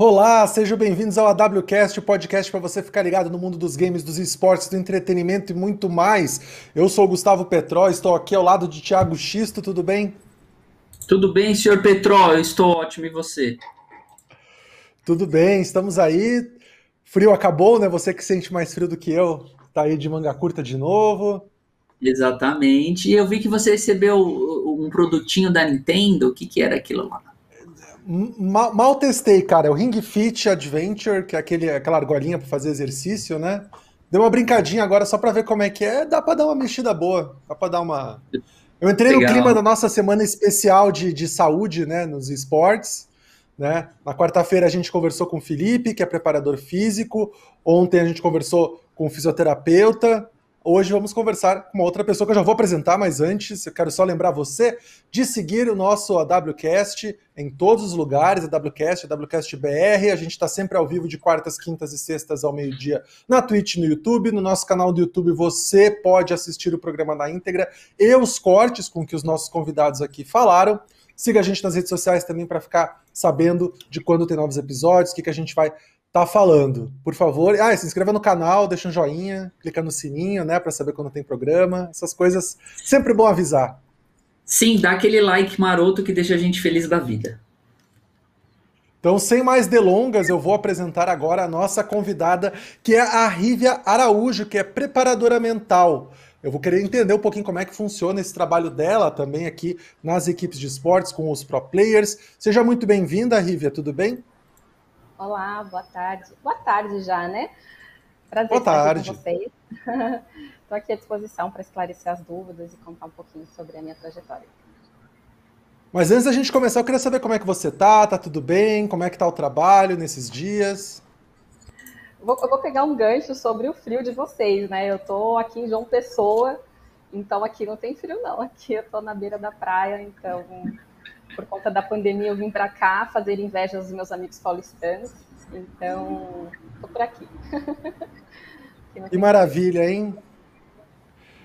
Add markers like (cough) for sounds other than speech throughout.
Olá, sejam bem-vindos ao AWCast, o podcast para você ficar ligado no mundo dos games, dos esportes, do entretenimento e muito mais. Eu sou o Gustavo Petró, estou aqui ao lado de Thiago Xisto, tudo bem? Tudo bem, senhor Petró, eu estou ótimo e você? Tudo bem, estamos aí. Frio acabou, né? Você que sente mais frio do que eu, tá aí de manga curta de novo. Exatamente. E eu vi que você recebeu um produtinho da Nintendo, o que, que era aquilo lá? Mal, mal, testei, cara. É o Ring Fit Adventure, que é aquele, aquela argolinha para fazer exercício, né? Deu uma brincadinha agora só para ver como é que é. Dá para dar uma mexida boa. Dá para dar uma. Eu entrei Legal. no clima da nossa semana especial de, de saúde, né? Nos esportes. Né? Na quarta-feira a gente conversou com o Felipe, que é preparador físico. Ontem a gente conversou com o fisioterapeuta. Hoje vamos conversar com uma outra pessoa que eu já vou apresentar, mas antes eu quero só lembrar você de seguir o nosso AWCast em todos os lugares, AWCast, AWCast BR. A gente está sempre ao vivo de quartas, quintas e sextas ao meio-dia na Twitch no YouTube. No nosso canal do YouTube você pode assistir o programa na íntegra e os cortes com que os nossos convidados aqui falaram. Siga a gente nas redes sociais também para ficar sabendo de quando tem novos episódios, o que, que a gente vai tá falando. Por favor, ah, se inscreva no canal, deixa um joinha, clica no sininho, né, para saber quando tem programa. Essas coisas sempre bom avisar. Sim, dá aquele like maroto que deixa a gente feliz da vida. Então, sem mais delongas, eu vou apresentar agora a nossa convidada, que é a Rívia Araújo, que é preparadora mental. Eu vou querer entender um pouquinho como é que funciona esse trabalho dela também aqui nas equipes de esportes com os pro players. Seja muito bem-vinda, Rívia, tudo bem? Olá, boa tarde. Boa tarde já, né? Prazer boa estar tarde. aqui com vocês. (laughs) Estou aqui à disposição para esclarecer as dúvidas e contar um pouquinho sobre a minha trajetória. Mas antes da gente começar, eu queria saber como é que você tá, tá tudo bem? Como é que tá o trabalho nesses dias? Vou, eu vou pegar um gancho sobre o frio de vocês, né? Eu tô aqui em João Pessoa, então aqui não tem frio não. Aqui eu tô na beira da praia, então por conta da pandemia, eu vim para cá fazer inveja aos meus amigos paulistanos. Então, tô por aqui. (laughs) que maravilha, hein?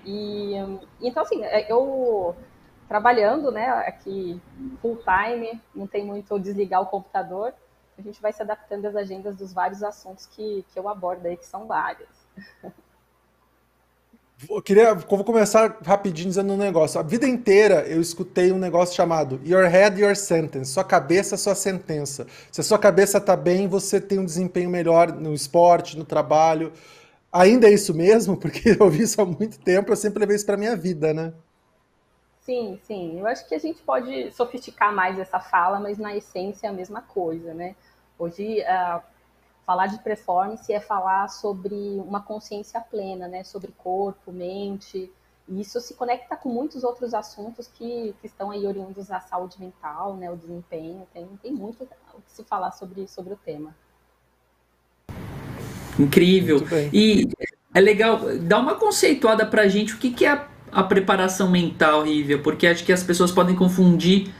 E, então, assim, é, eu trabalhando, né, aqui full time, não tem muito desligar o computador, a gente vai se adaptando às agendas dos vários assuntos que, que eu abordo aí, que são vários. (laughs) Eu queria, vou começar rapidinho dizendo um negócio. A vida inteira eu escutei um negócio chamado Your Head, Your Sentence. Sua cabeça, sua sentença. Se a sua cabeça está bem, você tem um desempenho melhor no esporte, no trabalho. Ainda é isso mesmo? Porque (laughs) eu vi isso há muito tempo, eu sempre levei isso para minha vida, né? Sim, sim. Eu acho que a gente pode sofisticar mais essa fala, mas na essência é a mesma coisa, né? Hoje, uh, falar de performance é falar sobre uma consciência plena, né? Sobre corpo, mente. E isso se conecta com muitos outros assuntos que, que estão aí oriundos da saúde mental, né? O desempenho. Tem, tem muito o que se falar sobre, sobre o tema. Incrível. E é legal, dá uma conceituada pra gente o que, que é a, a preparação mental, Rívia, porque acho que as pessoas podem confundir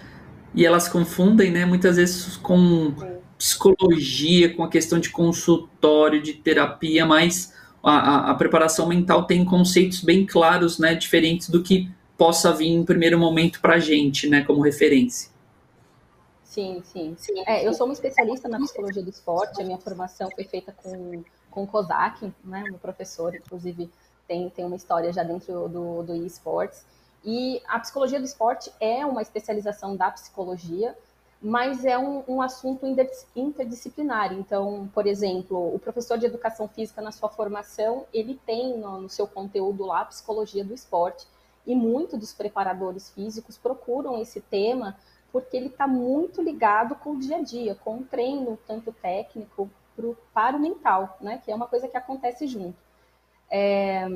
e elas confundem, né, muitas vezes com Sim psicologia, com a questão de consultório, de terapia, mas a, a, a, preparação mental tem conceitos bem claros, né, diferentes do que possa vir em primeiro momento para a gente, né, como referência. Sim, sim. sim. É, eu sou uma especialista na psicologia do esporte, a minha formação foi feita com, com o Kozak, né, meu professor, inclusive tem, tem uma história já dentro do, do eSports, e a psicologia do esporte é uma especialização da psicologia, mas é um, um, assunto interdisciplinar. Então, por exemplo, o professor de educação física na sua formação, ele tem no, no seu conteúdo lá a psicologia do esporte. E muitos dos preparadores físicos procuram esse tema porque ele está muito ligado com o dia a dia, com o treino, tanto técnico pro, para o mental, né? que é uma coisa que acontece junto. É,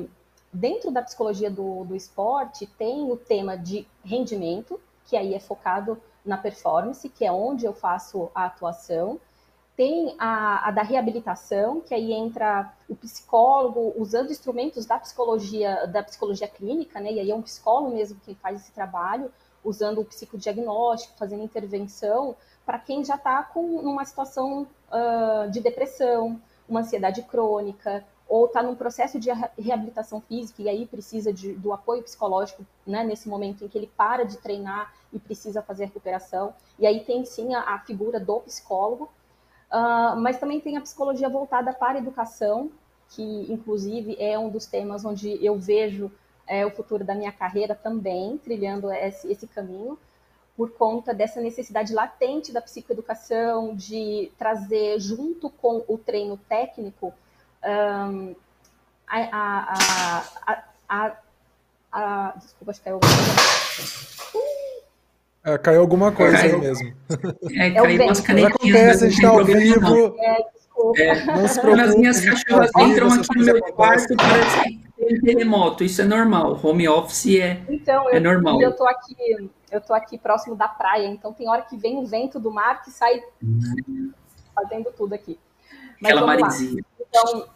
dentro da psicologia do, do esporte, tem o tema de rendimento, que aí é focado na performance, que é onde eu faço a atuação. Tem a, a, da reabilitação, que aí entra o psicólogo usando instrumentos da psicologia, da psicologia clínica, né? E aí é um psicólogo mesmo que faz esse trabalho, usando o psicodiagnóstico, fazendo intervenção para quem já está com uma situação uh, de depressão, uma ansiedade crônica, ou está num processo de reabilitação física e aí precisa de, do apoio psicológico, né, nesse momento em que ele para de treinar e precisa fazer recuperação. E aí tem sim a, a figura do psicólogo. Uh, mas também tem a psicologia voltada para a educação, que inclusive é um dos temas onde eu vejo é, o futuro da minha carreira também, trilhando esse, esse caminho, por conta dessa necessidade latente da psicoeducação, de trazer junto com o treino técnico um, a, a, a, a, a, Desculpa, acho que alguma coisa. É, caiu alguma coisa caiu. aí mesmo. É, é caiu umas canetinhas. Acontece, a gente tá ao vivo. É, é, não se preocupe, As minhas cachorras entram aqui no meu quarto e parece que tem terremoto. Isso é normal. Home office é, então, eu, é normal. Eu tô aqui, eu tô aqui próximo da praia, então tem hora que vem o vento do mar que sai fazendo tudo aqui. Mas Aquela maresia. Então,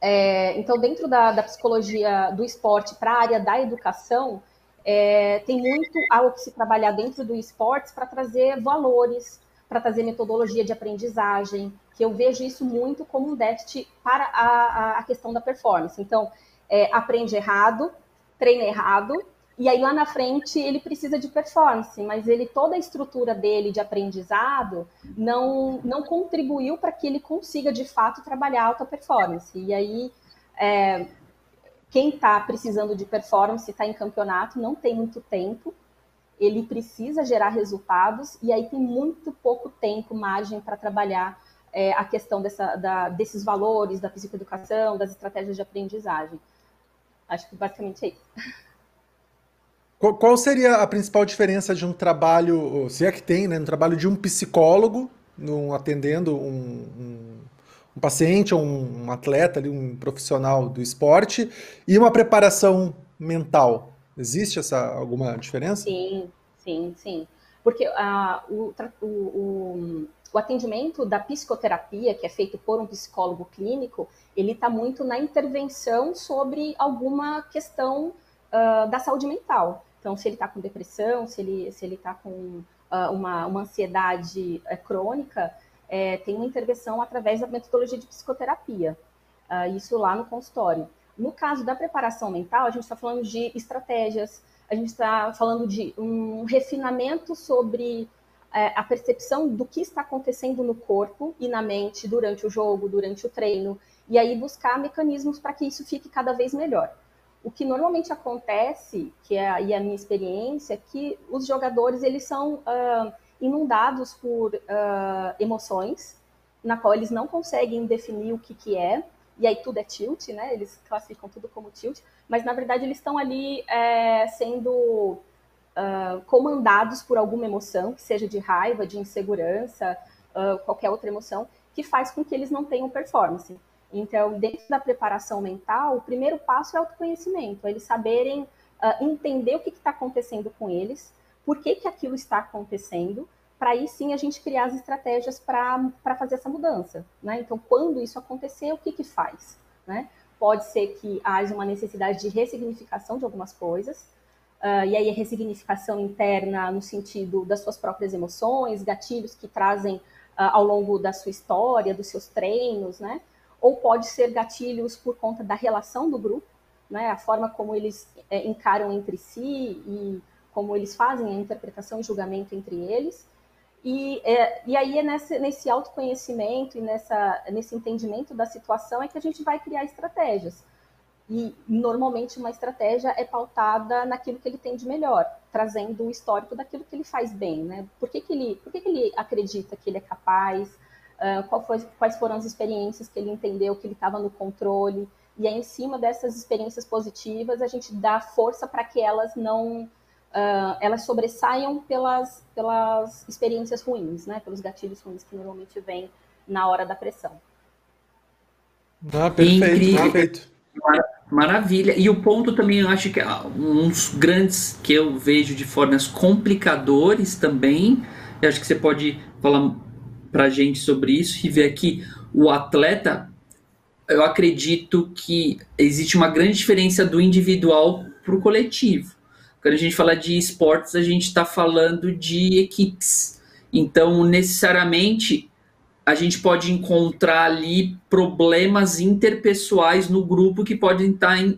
é, então, dentro da, da psicologia do esporte para a área da educação, é, tem muito algo que se trabalhar dentro do esportes para trazer valores, para trazer metodologia de aprendizagem, que eu vejo isso muito como um déficit para a, a questão da performance. Então, é, aprende errado, treina errado, e aí lá na frente ele precisa de performance, mas ele toda a estrutura dele de aprendizado não, não contribuiu para que ele consiga de fato trabalhar alta performance. E aí é, quem está precisando de performance, está em campeonato, não tem muito tempo, ele precisa gerar resultados e aí tem muito pouco tempo, margem para trabalhar é, a questão dessa, da, desses valores, da psicoeducação, das estratégias de aprendizagem. Acho que basicamente é isso. Qual, seria a principal diferença de um trabalho, se é que tem, né, um trabalho de um psicólogo num, atendendo um, um um paciente ou um, atleta, ali, um profissional do esporte, e uma preparação mental. Existe essa alguma diferença? Sim, sim, sim. Porque uh, o, o, o, o, atendimento da psicoterapia, que é feito por um psicólogo clínico, ele está muito na intervenção sobre alguma questão uh, da saúde mental. Então, se ele está com depressão, se ele está se ele tá com uh, uma, uma ansiedade uh, crônica, é, tem uma intervenção através da metodologia de psicoterapia, uh, isso lá no consultório. No caso da preparação mental, a gente está falando de estratégias, a gente está falando de um refinamento sobre é, a percepção do que está acontecendo no corpo e na mente durante o jogo, durante o treino, e aí buscar mecanismos para que isso fique cada vez melhor. O que normalmente acontece, que é aí a minha experiência, é que os jogadores eles são uh, inundados por uh, emoções, na qual eles não conseguem definir o que, que é, e aí tudo é tilt, né? Eles classificam tudo como tilt, mas na verdade eles estão ali é, sendo uh, comandados por alguma emoção, que seja de raiva, de insegurança, uh, qualquer outra emoção, que faz com que eles não tenham performance. Então, dentro da preparação mental, o primeiro passo é o autoconhecimento, eles saberem uh, entender o que está acontecendo com eles, por que, que aquilo está acontecendo, para aí sim a gente criar as estratégias para fazer essa mudança. Né? Então, quando isso acontecer, o que, que faz? Né? Pode ser que haja uma necessidade de ressignificação de algumas coisas, uh, e aí a ressignificação interna no sentido das suas próprias emoções, gatilhos que trazem uh, ao longo da sua história, dos seus treinos, né? Ou pode ser gatilhos por conta da relação do grupo, né? A forma como eles é, encaram entre si e como eles fazem a interpretação e julgamento entre eles. E, é, e aí é nesse, nesse autoconhecimento e nessa, nesse entendimento da situação é que a gente vai criar estratégias. E normalmente uma estratégia é pautada naquilo que ele tem de melhor, trazendo o histórico daquilo que ele faz bem, né? Por que, que, ele, por que, que ele acredita que ele é capaz? Uh, foi, quais foram as experiências que ele entendeu que ele estava no controle? E aí, em cima dessas experiências positivas, a gente dá força para que elas não uh, elas sobressaiam pelas, pelas experiências ruins, né? Pelos gatilhos ruins que normalmente vêm na hora da pressão. Ah, perfeito, perfeito. Maravilha. E o ponto também, eu acho que é um dos grandes que eu vejo de formas complicadores também, eu acho que você pode falar para a gente sobre isso e ver aqui o atleta. Eu acredito que existe uma grande diferença do individual para o coletivo. Quando a gente fala de esportes, a gente está falando de equipes. Então, necessariamente, a gente pode encontrar ali problemas interpessoais no grupo que podem estar tá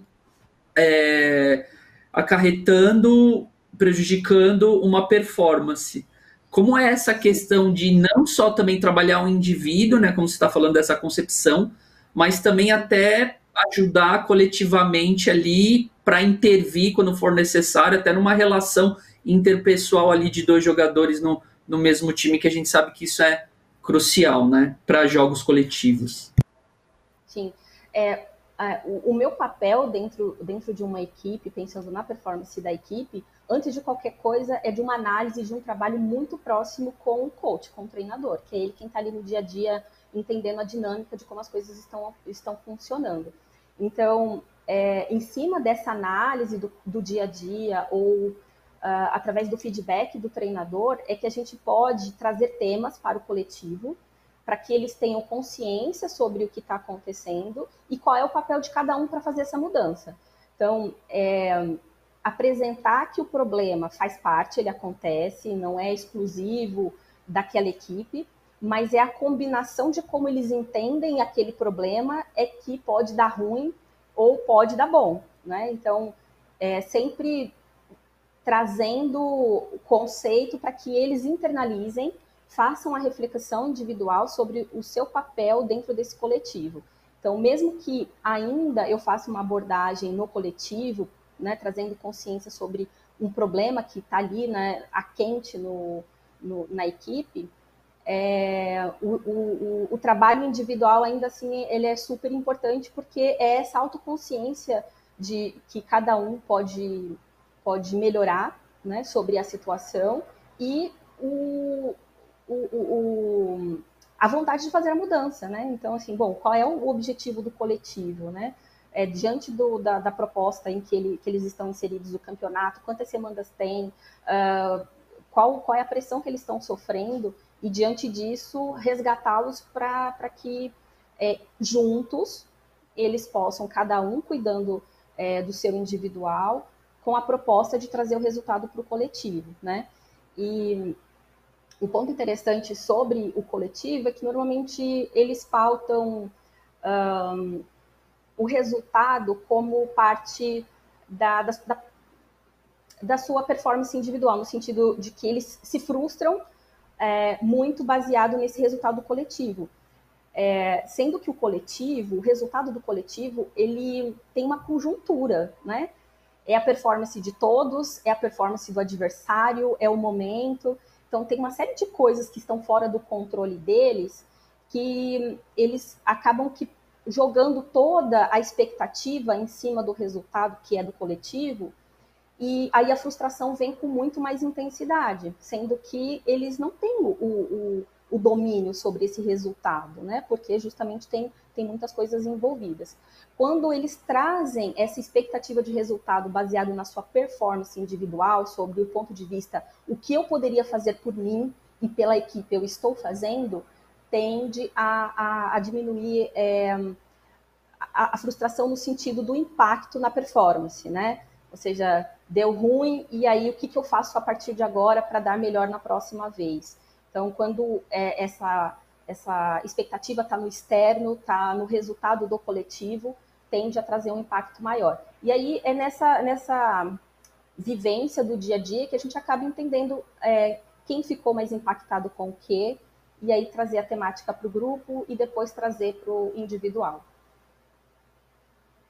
é, acarretando, prejudicando uma performance. como é essa questão de não só também trabalhar o indivíduo, né, como você está falando dessa concepção, mas também até ajudar coletivamente ali para intervir quando for necessário, até numa relação interpessoal ali de dois jogadores no, no mesmo time, que a gente sabe que isso é crucial, né, para jogos coletivos. Sim. É, o, o, meu papel dentro, dentro de uma equipe, pensando na performance da equipe, antes de qualquer coisa, é de uma análise de um trabalho muito próximo com o coach, com o treinador, que é ele quem está ali no dia a dia entendendo a dinâmica de como as coisas estão, estão funcionando. Então, é, em cima dessa análise do, do dia a dia ou uh, através do feedback do treinador, é que a gente pode trazer temas para o coletivo, para que eles tenham consciência sobre o que está acontecendo e qual é o papel de cada um para fazer essa mudança. Então, é, apresentar que o problema faz parte, ele acontece, não é exclusivo daquela equipe, mas é a combinação de como eles entendem aquele problema é que pode dar ruim ou pode dar bom, né? Então, é sempre trazendo o conceito para que eles internalizem, façam a reflexão individual sobre o seu papel dentro desse coletivo. Então, mesmo que ainda eu faça uma abordagem no coletivo, né, trazendo consciência sobre um problema que está ali, né, a quente no, no, na equipe, é, o, o, o, trabalho individual ainda assim ele é super importante porque é essa autoconsciência de que cada um pode, pode melhorar né, sobre a situação e o, o, a vontade de fazer a mudança, né? Então, assim, bom, qual é o objetivo do coletivo, né? É, diante do, da, da, proposta em que, ele, que eles estão inseridos no campeonato, quantas semanas tem, uh, qual, qual é a pressão que eles estão sofrendo, e diante disso resgatá-los para que é, juntos eles possam, cada um cuidando é, do seu individual, com a proposta de trazer o resultado para o coletivo, né? E o ponto interessante sobre o coletivo é que normalmente eles pautam um, o resultado como parte da, da, da, sua performance individual, no sentido de que eles se frustram é, muito baseado nesse resultado coletivo. É, sendo que o coletivo, o resultado do coletivo, ele tem uma conjuntura, né? É a performance de todos, é a performance do adversário, é o momento. Então, tem uma série de coisas que estão fora do controle deles que eles acabam que jogando toda a expectativa em cima do resultado que é do coletivo e aí a frustração vem com muito mais intensidade, sendo que eles não têm o, o, o domínio sobre esse resultado, né? Porque justamente tem, tem muitas coisas envolvidas. Quando eles trazem essa expectativa de resultado baseado na sua performance individual, sobre o ponto de vista o que eu poderia fazer por mim e pela equipe eu estou fazendo, tende a, a, a diminuir é, a, a frustração no sentido do impacto na performance, né? Ou seja, deu ruim, e aí o que, que eu faço a partir de agora para dar melhor na próxima vez? Então, quando é, essa, essa expectativa está no externo, está no resultado do coletivo, tende a trazer um impacto maior. E aí é nessa, nessa vivência do dia a dia que a gente acaba entendendo é, quem ficou mais impactado com o quê, e aí trazer a temática para o grupo e depois trazer para o individual.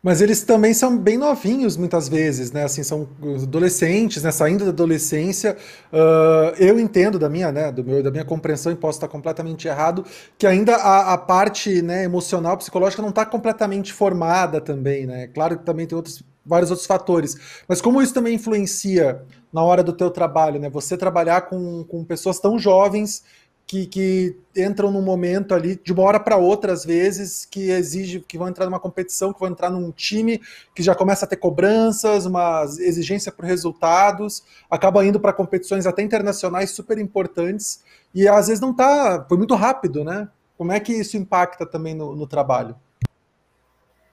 Mas eles também são bem novinhos muitas vezes, né? Assim, são adolescentes, né? Saindo da adolescência. Uh, eu entendo da minha, né? Do meu, da minha compreensão e posso estar completamente errado, que ainda a, a parte né, emocional, psicológica não está completamente formada também, né? Claro que também tem outros, vários outros fatores. Mas como isso também influencia na hora do teu trabalho, né? Você trabalhar com, com pessoas tão jovens que, que entram num momento ali de uma hora para outra, às vezes, que exige que vão entrar numa competição, que vão entrar num time que já começa a ter cobranças, uma exigência por resultados, acaba indo para competições até internacionais super importantes e às vezes não tá, foi muito rápido, né? Como é que isso impacta também no, no trabalho?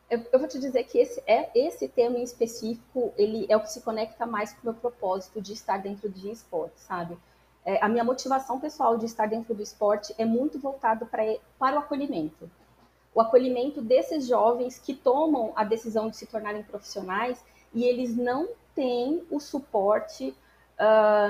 Eu, vou te dizer que esse, é, esse tema em específico, ele é o que se conecta mais com o meu propósito de estar dentro de esporte, sabe? É, a minha motivação pessoal de estar dentro do esporte é muito voltado para, para o acolhimento. O acolhimento desses jovens que tomam a decisão de se tornarem profissionais e eles não têm o suporte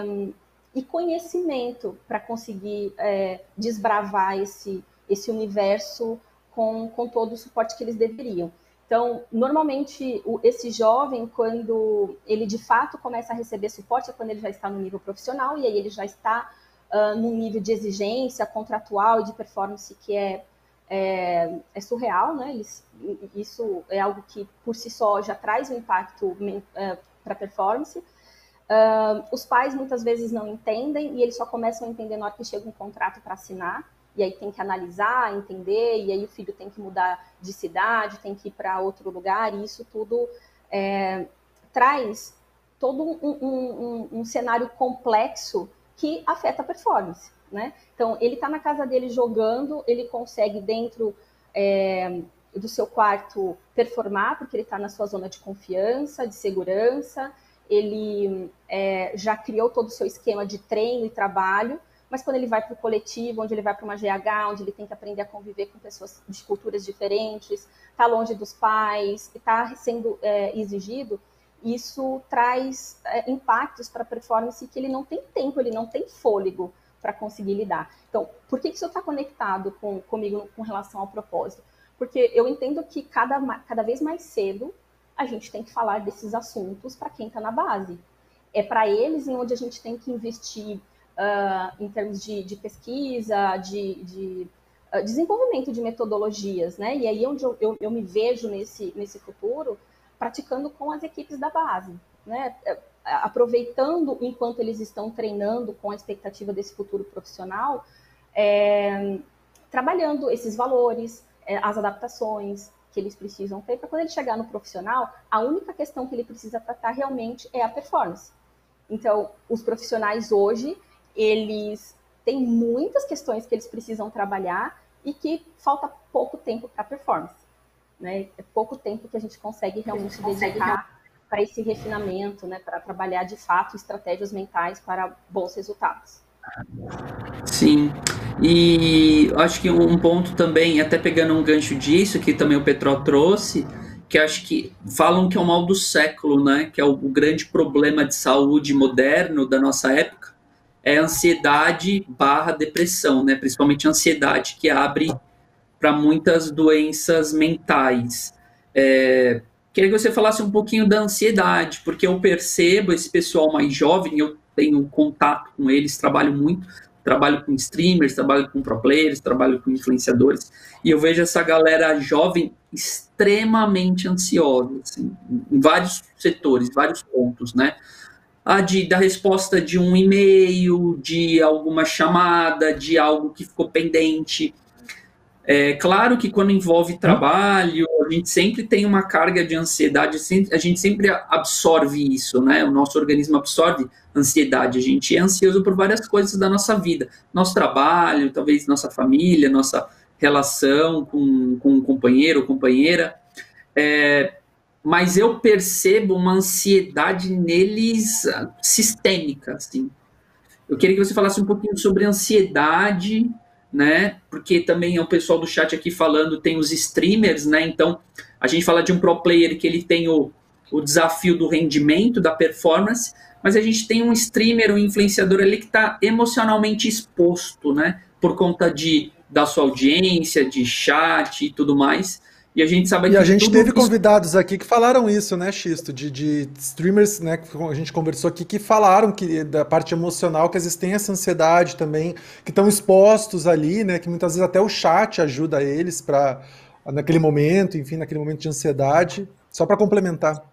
um, e conhecimento para conseguir é, desbravar esse, esse universo com, com todo o suporte que eles deveriam. Então, normalmente, o, esse jovem, quando ele de fato começa a receber suporte, é quando ele já está no nível profissional, e aí ele já está uh, num nível de exigência contratual e de performance que é, é, é surreal, né? Isso, isso, é algo que, por si só, já traz um impacto uh, para a performance. Uh, os pais muitas vezes não entendem e eles só começam a entender na hora que chega um contrato para assinar e aí tem que analisar, entender, e aí o filho tem que mudar de cidade, tem que ir para outro lugar, e isso tudo é, traz todo um, um, um, um, cenário complexo que afeta a performance. Né? Então, ele está na casa dele jogando, ele consegue dentro é, do seu quarto performar, porque ele está na sua zona de confiança, de segurança, ele é, já criou todo o seu esquema de treino e trabalho, mas quando ele vai para o coletivo, onde ele vai para uma GH, onde ele tem que aprender a conviver com pessoas de culturas diferentes, está longe dos pais, está sendo é, exigido, isso traz é, impactos para a performance que ele não tem tempo, ele não tem fôlego para conseguir lidar. Então, por que isso está conectado com, comigo com relação ao propósito? Porque eu entendo que cada, cada vez mais cedo a gente tem que falar desses assuntos para quem está na base. É para eles em onde a gente tem que investir uh, em termos de, de pesquisa, de, de uh, desenvolvimento de metodologias, né? E aí é onde eu, eu, eu, me vejo nesse, nesse futuro praticando com as equipes da base, né? É, aproveitando enquanto eles estão treinando com a expectativa desse futuro profissional, é, trabalhando esses valores, é, as adaptações que eles precisam ter para quando ele chegar no profissional, a única questão que ele precisa tratar realmente é a performance. Então, os profissionais hoje, eles têm muitas questões que eles precisam trabalhar e que falta pouco tempo para performance. Né? É pouco tempo que a gente consegue realmente gente dedicar para esse refinamento, né? para trabalhar de fato estratégias mentais para bons resultados. Sim, e acho que um ponto também, até pegando um gancho disso, que também o Petró trouxe, que acho que falam que é o mal do século, né? Que é o grande problema de saúde moderno da nossa época, é ansiedade barra depressão, né? Principalmente ansiedade, que abre para muitas doenças mentais. É, queria que você falasse um pouquinho da ansiedade, porque eu percebo esse pessoal mais jovem, eu tenho contato com eles, trabalho muito, trabalho com streamers, trabalho com pro players, trabalho com influenciadores, e eu vejo essa galera jovem extremamente ansiosa, assim, em vários setores, vários pontos, né? A de, da resposta de um e-mail, de alguma chamada, de algo que ficou pendente. É claro que quando envolve trabalho, a gente sempre tem uma carga de ansiedade, a gente sempre absorve isso, né? O nosso organismo absorve ansiedade. A gente é ansioso por várias coisas da nossa vida, nosso trabalho, talvez nossa família, nossa relação com, com um companheiro ou companheira. É, mas eu percebo uma ansiedade neles ah, sistêmica, assim. Eu queria que você falasse um pouquinho sobre ansiedade, né? Porque também é o pessoal do chat aqui falando, tem os streamers, né? Então, a gente fala de um pro player que ele tem o, o desafio do rendimento, da performance, mas a gente tem um streamer, um influenciador ali que está emocionalmente exposto, né? Por conta de da sua audiência, de chat e tudo mais. E a gente sabe E a gente teve isso... convidados aqui que falaram isso, né, Xisto? De, de streamers, né, que a gente conversou aqui, que falaram que da parte emocional, que eles têm essa ansiedade também, que estão expostos ali, né? Que muitas vezes até o chat ajuda eles para naquele momento, enfim, naquele momento de ansiedade. Só para complementar.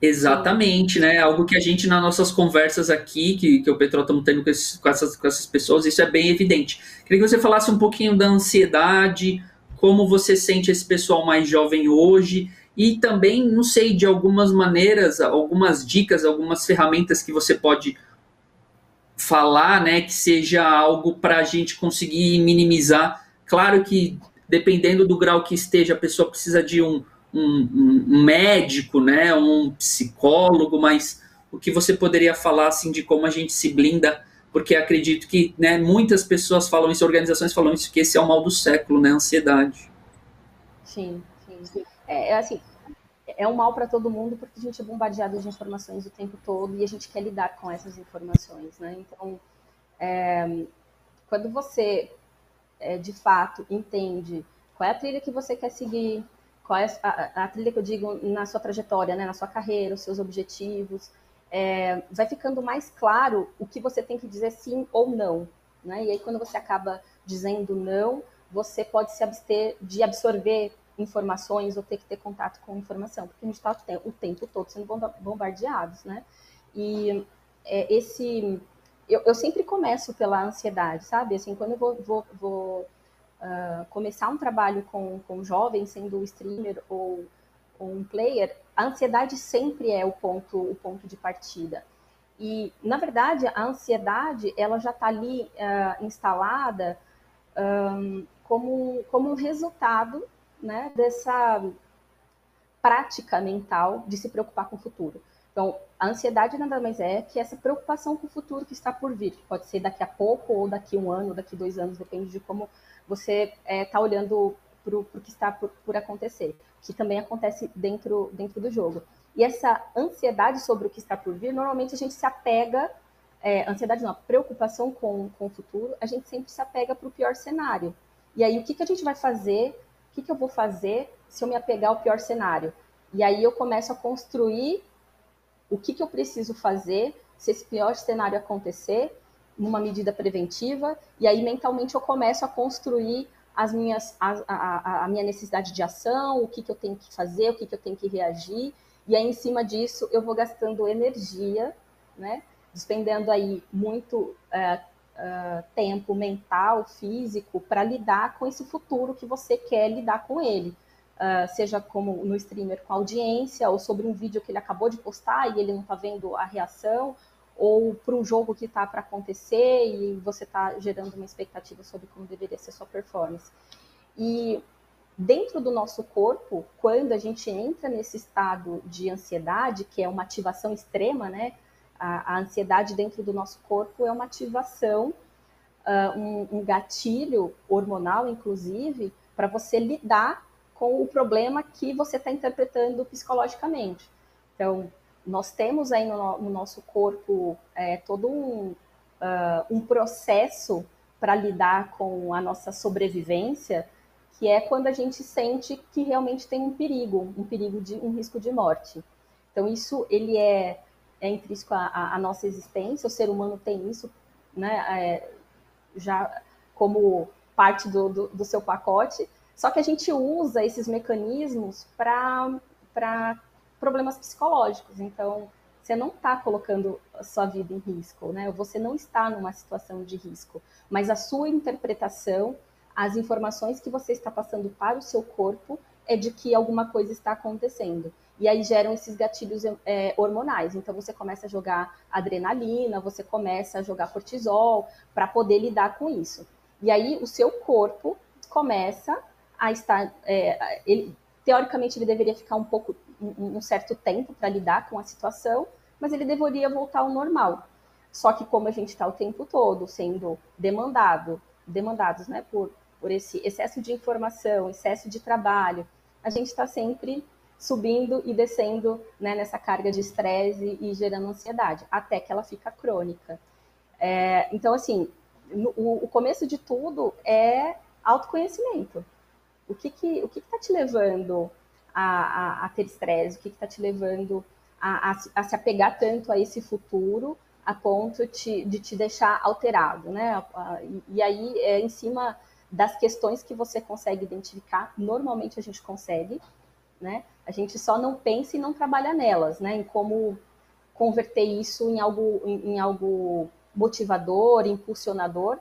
Exatamente, né? Algo que a gente, nas nossas conversas aqui, que, que o Petrol estamos tendo com, esses, com, essas, com essas pessoas, isso é bem evidente. Queria que você falasse um pouquinho da ansiedade, como você sente esse pessoal mais jovem hoje e também, não sei, de algumas maneiras, algumas dicas, algumas ferramentas que você pode falar, né, que seja algo para a gente conseguir minimizar. Claro que dependendo do grau que esteja, a pessoa precisa de um, um, um médico, né, um psicólogo, mas o que você poderia falar assim de como a gente se blinda porque acredito que né, muitas pessoas falam isso, organizações falam isso, que esse é o mal do século, né, a ansiedade. Sim, sim. É, é assim, é, um mal para todo mundo porque a gente é bombardeado de informações o tempo todo e a gente quer lidar com essas informações, né? Então, é, quando você é, de fato entende qual é a trilha que você quer seguir, qual é a, a, trilha que eu digo na sua trajetória, né, na sua carreira, os seus objetivos, é, vai ficando mais claro o que você tem que dizer sim ou não. Né? E aí, quando você acaba dizendo não, você pode se abster de absorver informações ou ter que ter contato com informação, porque a gente está o tempo todo sendo bombardeados, né? E é, esse... Eu, eu, sempre começo pela ansiedade, sabe? Assim, quando eu vou, vou, vou uh, começar um trabalho com, com jovens, sendo streamer ou, um player, a ansiedade sempre é o ponto, o ponto de partida. E, na verdade, a ansiedade, ela já está ali uh, instalada um, como, como um resultado né, dessa prática mental de se preocupar com o futuro. Então, a ansiedade nada mais é que essa preocupação com o futuro que está por vir, pode ser daqui a pouco, ou daqui um ano, ou daqui dois anos, depende de como você está é, tá olhando para o que está por, por, acontecer, que também acontece dentro, dentro do jogo. E essa ansiedade sobre o que está por vir, normalmente a gente se apega, é, ansiedade não, preocupação com, com o futuro, a gente sempre se apega para o pior cenário. E aí, o que, que a gente vai fazer o que, que eu vou fazer se eu me apegar ao pior cenário? E aí eu começo a construir o que, que eu preciso fazer se esse pior cenário acontecer, numa medida preventiva, e aí mentalmente eu começo a construir as minhas, a, a, a minha necessidade de ação, o que, que eu tenho que fazer, o que, que eu tenho que reagir, e aí em cima disso eu vou gastando energia, né? Despendendo aí muito é, uh, tempo mental, físico, para lidar com esse futuro que você quer lidar com ele. Uh, seja como no streamer com audiência, ou sobre um vídeo que ele acabou de postar e ele não está vendo a reação, ou para um jogo que está para acontecer e você está gerando uma expectativa sobre como deveria ser sua performance. E dentro do nosso corpo, quando a gente entra nesse estado de ansiedade, que é uma ativação extrema, né? a, a ansiedade dentro do nosso corpo é uma ativação, uh, um, um gatilho hormonal, inclusive, para você lidar com o problema que você está interpretando psicologicamente. Então, nós temos aí no, no nosso corpo é, todo um, uh, um processo para lidar com a nossa sobrevivência, que é quando a gente sente que realmente tem um perigo, um perigo de um risco de morte. Então, isso ele é é intrínseco à, à, nossa existência, o ser humano tem isso, né, é, já como parte do, do, do, seu pacote, só que a gente usa esses mecanismos para problemas psicológicos, então você não está colocando a sua vida em risco, né, você não está numa situação de risco, mas a sua interpretação, as informações que você está passando para o seu corpo é de que alguma coisa está acontecendo. E aí geram esses gatilhos é, hormonais. Então você começa a jogar adrenalina, você começa a jogar cortisol para poder lidar com isso. E aí o seu corpo começa a estar. É, ele, teoricamente ele deveria ficar um pouco, um, certo tempo para lidar com a situação, mas ele deveria voltar ao normal. Só que como a gente está o tempo todo sendo demandado, demandados, né, por, por esse excesso de informação, excesso de trabalho, a gente está sempre subindo e descendo né, nessa carga de estresse e gerando ansiedade, até que ela fica crônica. É, então, assim, no, o, o, começo de tudo é autoconhecimento. O que que o que está te levando a, a, a ter estresse? O que está te levando a, a, se apegar tanto a esse futuro a ponto de, de te deixar alterado, né? E, aí, é em cima das questões que você consegue identificar, normalmente a gente consegue, né? A gente só não pensa e não trabalha nelas, né? Em como converter isso em algo, em, em algo motivador, impulsionador.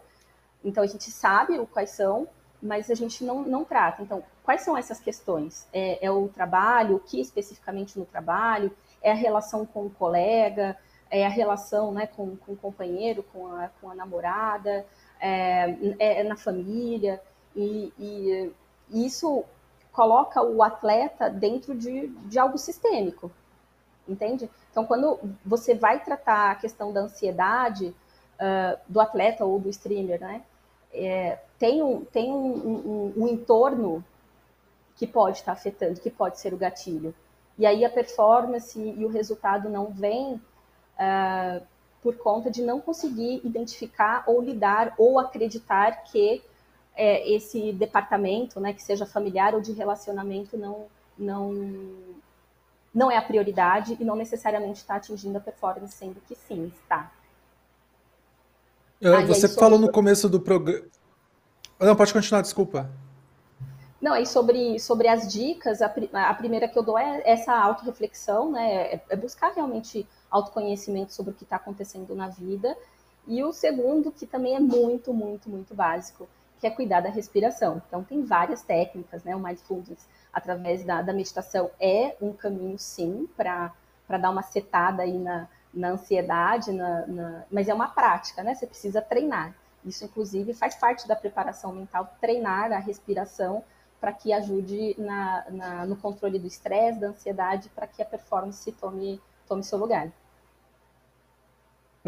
Então a gente sabe quais são, mas a gente não, não trata. Então, quais são essas questões? É, é, o trabalho, o que especificamente no trabalho? É a relação com o colega? É a relação né, com, com o companheiro, com a, com a namorada? É, é, é na família? E, e, isso coloca o atleta dentro de, de algo sistêmico, entende? Então, quando você vai tratar a questão da ansiedade uh, do atleta ou do streamer, né? É, tem um, tem um, um, um, entorno que pode estar afetando, que pode ser o gatilho. E aí a performance e o resultado não vem uh, por conta de não conseguir identificar ou lidar ou acreditar que é, esse departamento, né, que seja familiar ou de relacionamento, não, não, não é a prioridade e não necessariamente está atingindo a performance, sendo que sim, está. Ah, você falou no começo do programa. Não, pode continuar, desculpa. Não, aí sobre, sobre as dicas, a, a primeira que eu dou é essa autorreflexão, né? É, é buscar realmente autoconhecimento sobre o que está acontecendo na vida. E o segundo, que também é muito, muito, muito básico, que é cuidar da respiração. Então, tem várias técnicas, né? O mindfulness, através da, da meditação, é um caminho, sim, para dar uma setada aí na, na ansiedade, na, na, mas é uma prática, né? Você precisa treinar. Isso, inclusive, faz parte da preparação mental, treinar a respiração para que ajude na, na, no controle do estresse, da ansiedade, para que a performance tome, tome seu lugar.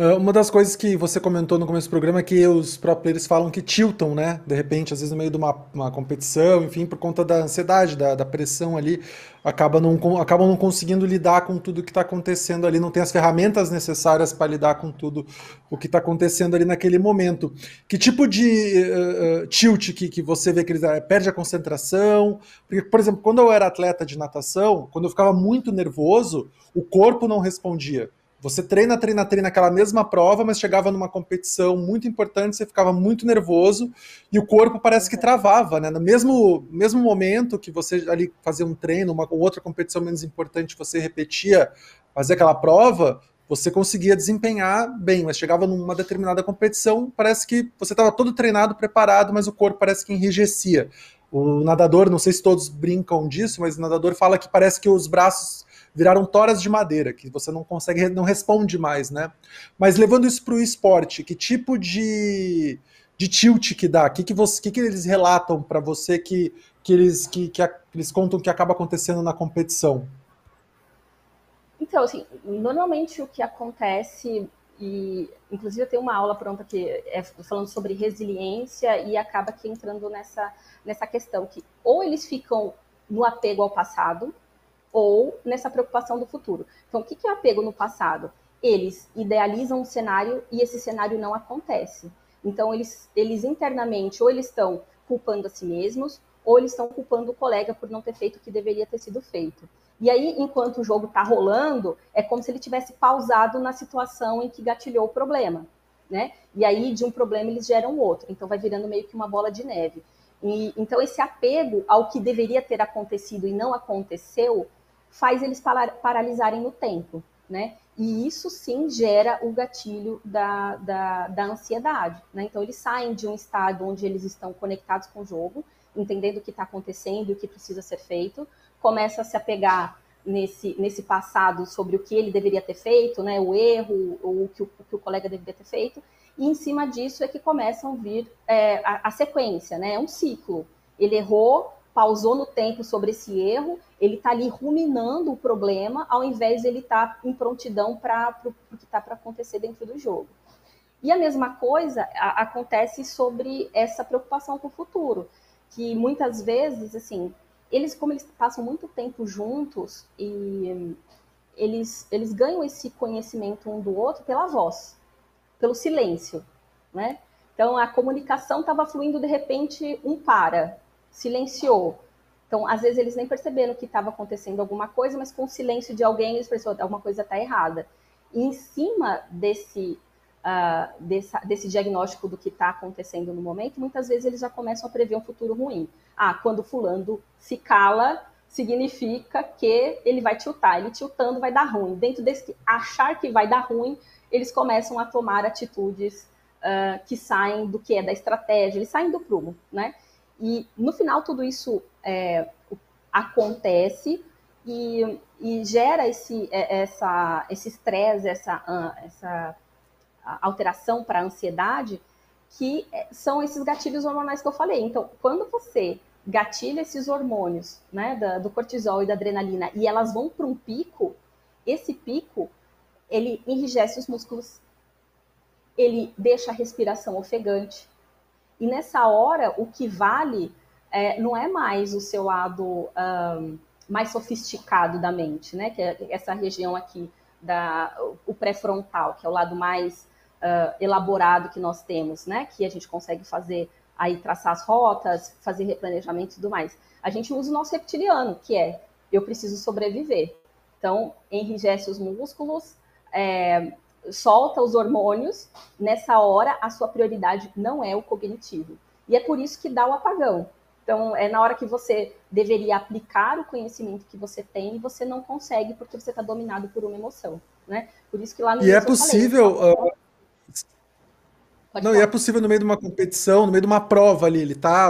Ah, uma das coisas que você comentou no começo do programa é que os pro players falam que tiltam, né? De repente, às vezes no meio de uma, uma competição, enfim, por conta da ansiedade, da, da pressão ali, acaba não, acabam não conseguindo lidar com tudo que está acontecendo ali, não tem as ferramentas necessárias para lidar com tudo o que está acontecendo ali naquele momento. Que tipo de uh, tilt que, que você vê que eles uh, perde a concentração? Porque, por exemplo, quando eu era atleta de natação, quando eu ficava muito nervoso, o corpo não respondia. Você treina, treina, treina aquela mesma prova, mas chegava numa competição muito importante, você ficava muito nervoso e o corpo parece que travava, né? No mesmo, mesmo momento que você ali fazia um treino, uma outra competição menos importante, você repetia, fazer aquela prova, você conseguia desempenhar bem, mas chegava numa determinada competição, parece que você estava todo treinado, preparado, mas o corpo parece que enrijecia. O nadador, não sei se todos brincam disso, mas o nadador fala que parece que os braços viraram toras de madeira, que você não consegue, não responde mais, né? Mas levando isso para o esporte, que tipo de, de tilt que dá? O que, que, que, que eles relatam para você que, que, eles, que, que, a, eles contam que acaba acontecendo na competição? Então, assim, normalmente o que acontece, e inclusive eu tenho uma aula pronta que é falando sobre resiliência e acaba aqui entrando nessa, nessa questão que ou eles ficam no apego ao passado, ou nessa preocupação do futuro. Então, o que é apego no passado? Eles idealizam um cenário e esse cenário não acontece. Então, eles, eles internamente, ou eles estão culpando a si mesmos, ou eles estão culpando o colega por não ter feito o que deveria ter sido feito. E aí, enquanto o jogo está rolando, é como se ele tivesse pausado na situação em que gatilhou o problema, né? E aí, de um problema, eles geram outro. Então, vai virando meio que uma bola de neve. E, então, esse apego ao que deveria ter acontecido e não aconteceu faz eles paralisarem no tempo, né? E isso sim gera o gatilho da, da, da ansiedade, né? Então eles saem de um estado onde eles estão conectados com o jogo, entendendo o que está acontecendo e o que precisa ser feito, começa a se apegar nesse, nesse passado sobre o que ele deveria ter feito, né? O erro, ou o que o, o, que o colega deveria ter feito, e em cima disso é que começam a vir é, a, a sequência, né? É um ciclo. Ele errou, pausou no tempo sobre esse erro, ele está ali ruminando o problema, ao invés de ele estar tá em prontidão para o que está para acontecer dentro do jogo. E a mesma coisa a, acontece sobre essa preocupação com o futuro, que muitas vezes, assim, eles, como eles passam muito tempo juntos e eles, eles ganham esse conhecimento um do outro pela voz, pelo silêncio, né? Então a comunicação estava fluindo de repente um para, silenciou. Então, às vezes, eles nem perceberam que estava acontecendo alguma coisa, mas com o silêncio de alguém, eles perceberam que alguma coisa está errada. E em cima desse, uh, desse diagnóstico do que está acontecendo no momento, muitas vezes eles já começam a prever um futuro ruim. Ah, quando fulano se cala, significa que ele vai tiltar. Ele tiltando vai dar ruim. Dentro desse achar que vai dar ruim, eles começam a tomar atitudes uh, que saem do que é da estratégia, eles saem do prumo, né? E no final tudo isso é, acontece e, e, gera esse é, essa esse estresse, essa essa alteração para a ansiedade, que é, são esses gatilhos hormonais que eu falei. Então, quando você gatilha esses hormônios, né, do cortisol e da adrenalina, e elas vão para um pico, esse pico ele enrijece os músculos, ele deixa a respiração ofegante, e nessa hora, o que vale é, não é mais o seu lado um, mais sofisticado da mente, né? Que é essa região aqui da o pré-frontal, que é o lado mais uh, elaborado que nós temos, né? Que a gente consegue fazer aí traçar as rotas, fazer replanejamento e tudo mais. A gente usa o nosso reptiliano, que é eu preciso sobreviver. Então, enrijece os músculos, é, solta os hormônios. Nessa hora, a sua prioridade não é o cognitivo. E é por isso que dá o apagão. Então, é na hora que você deveria aplicar o conhecimento que você tem e você não consegue porque você está dominado por uma emoção, né? Por isso que lá no E é possível... Falei, uh Pode não, falar. e é possível no meio de uma competição, no meio de uma prova ali, ele tá,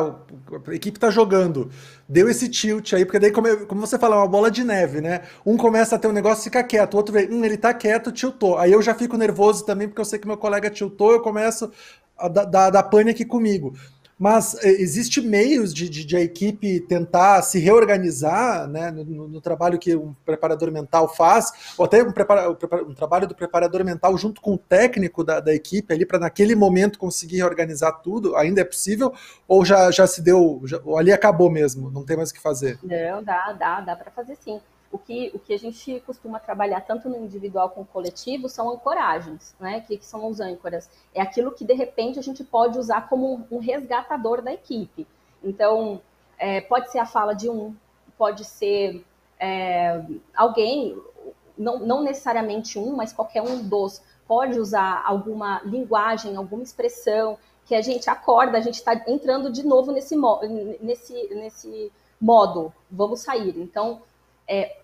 a equipe tá jogando, deu esse tilt aí, porque daí, como, como você fala, é uma bola de neve, né? Um começa a ter um negócio, fica quieto, o outro vê, hum, ele tá quieto, tiltou. Aí eu já fico nervoso também, porque eu sei que meu colega tiltou, eu começo a dar, dar pânico comigo. Mas é, existe meios de, de, de, a equipe tentar se reorganizar né, no, no, trabalho que um preparador mental faz, ou até um, prepara, um trabalho do preparador mental junto com o técnico da, da equipe ali, para naquele momento conseguir reorganizar tudo? Ainda é possível? Ou já, já se deu, já, ali acabou mesmo, não tem mais o que fazer? Não, dá, dá, dá para fazer sim o que, o que a gente costuma trabalhar tanto no individual como no coletivo são ancoragens, né? Que, que são os âncoras. É aquilo que de repente a gente pode usar como um, resgatador da equipe. Então, é, pode ser a fala de um, pode ser é, alguém, não, não necessariamente um, mas qualquer um dos, pode usar alguma linguagem, alguma expressão que a gente acorda, a gente está entrando de novo nesse, nesse, nesse modo, vamos sair. Então, é,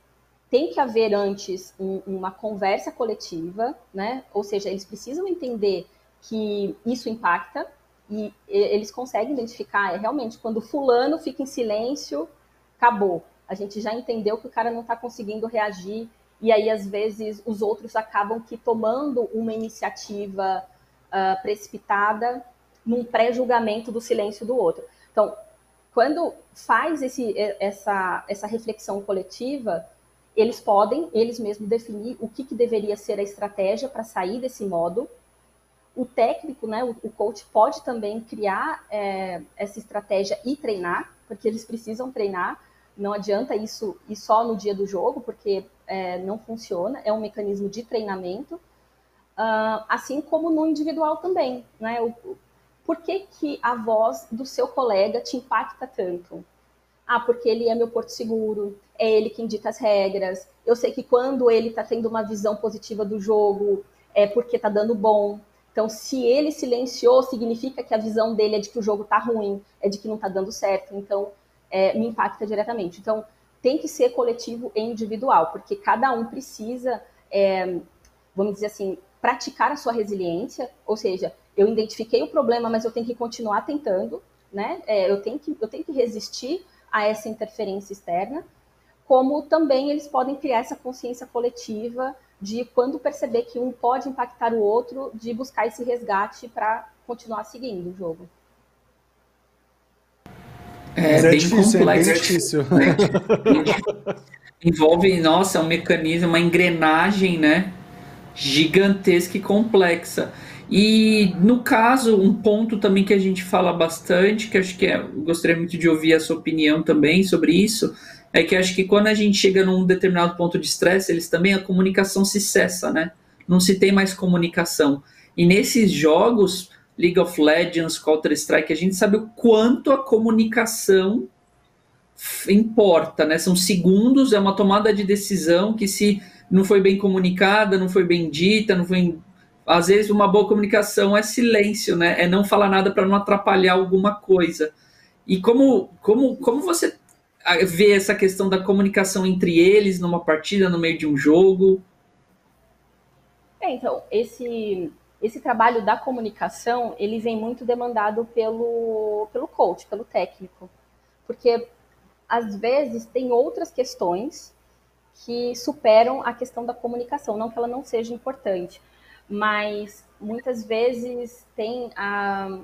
tem que haver antes um, uma conversa coletiva, né? Ou seja, eles precisam entender que isso impacta e eles conseguem identificar é realmente quando fulano fica em silêncio, acabou. A gente já entendeu que o cara não está conseguindo reagir e aí às vezes os outros acabam que tomando uma iniciativa uh, precipitada num pré-julgamento do silêncio do outro. Então, quando faz esse, essa, essa reflexão coletiva, eles podem, eles mesmos, definir o que, que deveria ser a estratégia para sair desse modo. O técnico, né, o, o coach, pode também criar é, essa estratégia e treinar, porque eles precisam treinar. Não adianta isso ir só no dia do jogo, porque é, não funciona. É um mecanismo de treinamento. Uh, assim como no individual também. Né? O, por que, que a voz do seu colega te impacta tanto? Ah, porque ele é meu porto seguro, é ele quem dita as regras. Eu sei que quando ele está tendo uma visão positiva do jogo, é porque está dando bom. Então, se ele silenciou, significa que a visão dele é de que o jogo está ruim, é de que não está dando certo. Então, é, me impacta diretamente. Então, tem que ser coletivo e individual, porque cada um precisa, é, vamos dizer assim, praticar a sua resiliência, ou seja, eu identifiquei o problema, mas eu tenho que continuar tentando, né? É, eu, tenho que, eu tenho que resistir a essa interferência externa, como também eles podem criar essa consciência coletiva de quando perceber que um pode impactar o outro, de buscar esse resgate para continuar seguindo o jogo. É, é bem difícil, complexo. É difícil. (laughs) Envolve, nossa, um mecanismo, uma engrenagem, né? Gigantesca e complexa. E no caso, um ponto também que a gente fala bastante, que acho que é, gostaria muito de ouvir a sua opinião também sobre isso, é que acho que quando a gente chega num determinado ponto de estresse, eles também a comunicação se cessa, né? Não se tem mais comunicação. E nesses jogos, League of Legends, Counter-Strike, a gente sabe o quanto a comunicação importa, né? São segundos, é uma tomada de decisão que se não foi bem comunicada, não foi bem dita, não foi às vezes uma boa comunicação é silêncio, né? É não falar nada para não atrapalhar alguma coisa. E como, como, como você vê essa questão da comunicação entre eles numa partida, no meio de um jogo? É, então, esse, esse trabalho da comunicação, ele vem muito demandado pelo, pelo coach, pelo técnico. Porque, às vezes, tem outras questões que superam a questão da comunicação. Não que ela não seja importante, mas muitas vezes tem ah,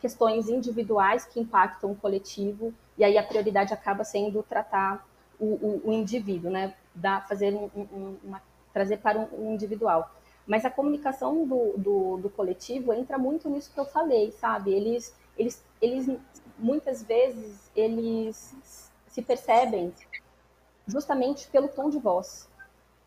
questões individuais que impactam o coletivo, e aí a prioridade acaba sendo tratar o, o, o indivíduo, né? Da, fazer um, um, uma, trazer para um, um, individual. Mas a comunicação do, do, do, coletivo entra muito nisso que eu falei, sabe? Eles, eles, eles muitas vezes eles se percebem justamente pelo tom de voz,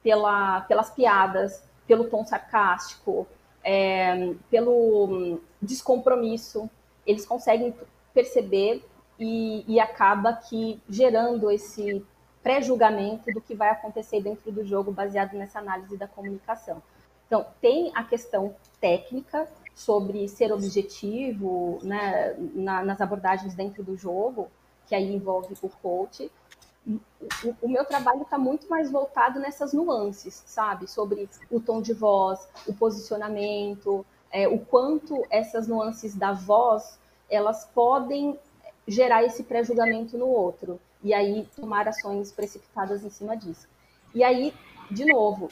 pela, pelas piadas, pelo tom sarcástico, é, pelo descompromisso. Eles conseguem perceber e, e acaba que gerando esse pré-julgamento do que vai acontecer dentro do jogo baseado nessa análise da comunicação. Então, tem a questão técnica sobre ser objetivo né, na, nas abordagens dentro do jogo, que aí envolve o coach. O, o meu trabalho está muito mais voltado nessas nuances, sabe? Sobre o tom de voz, o posicionamento, é, o quanto essas nuances da voz elas podem gerar esse pré-julgamento no outro e aí tomar ações precipitadas em cima disso. E aí, de novo,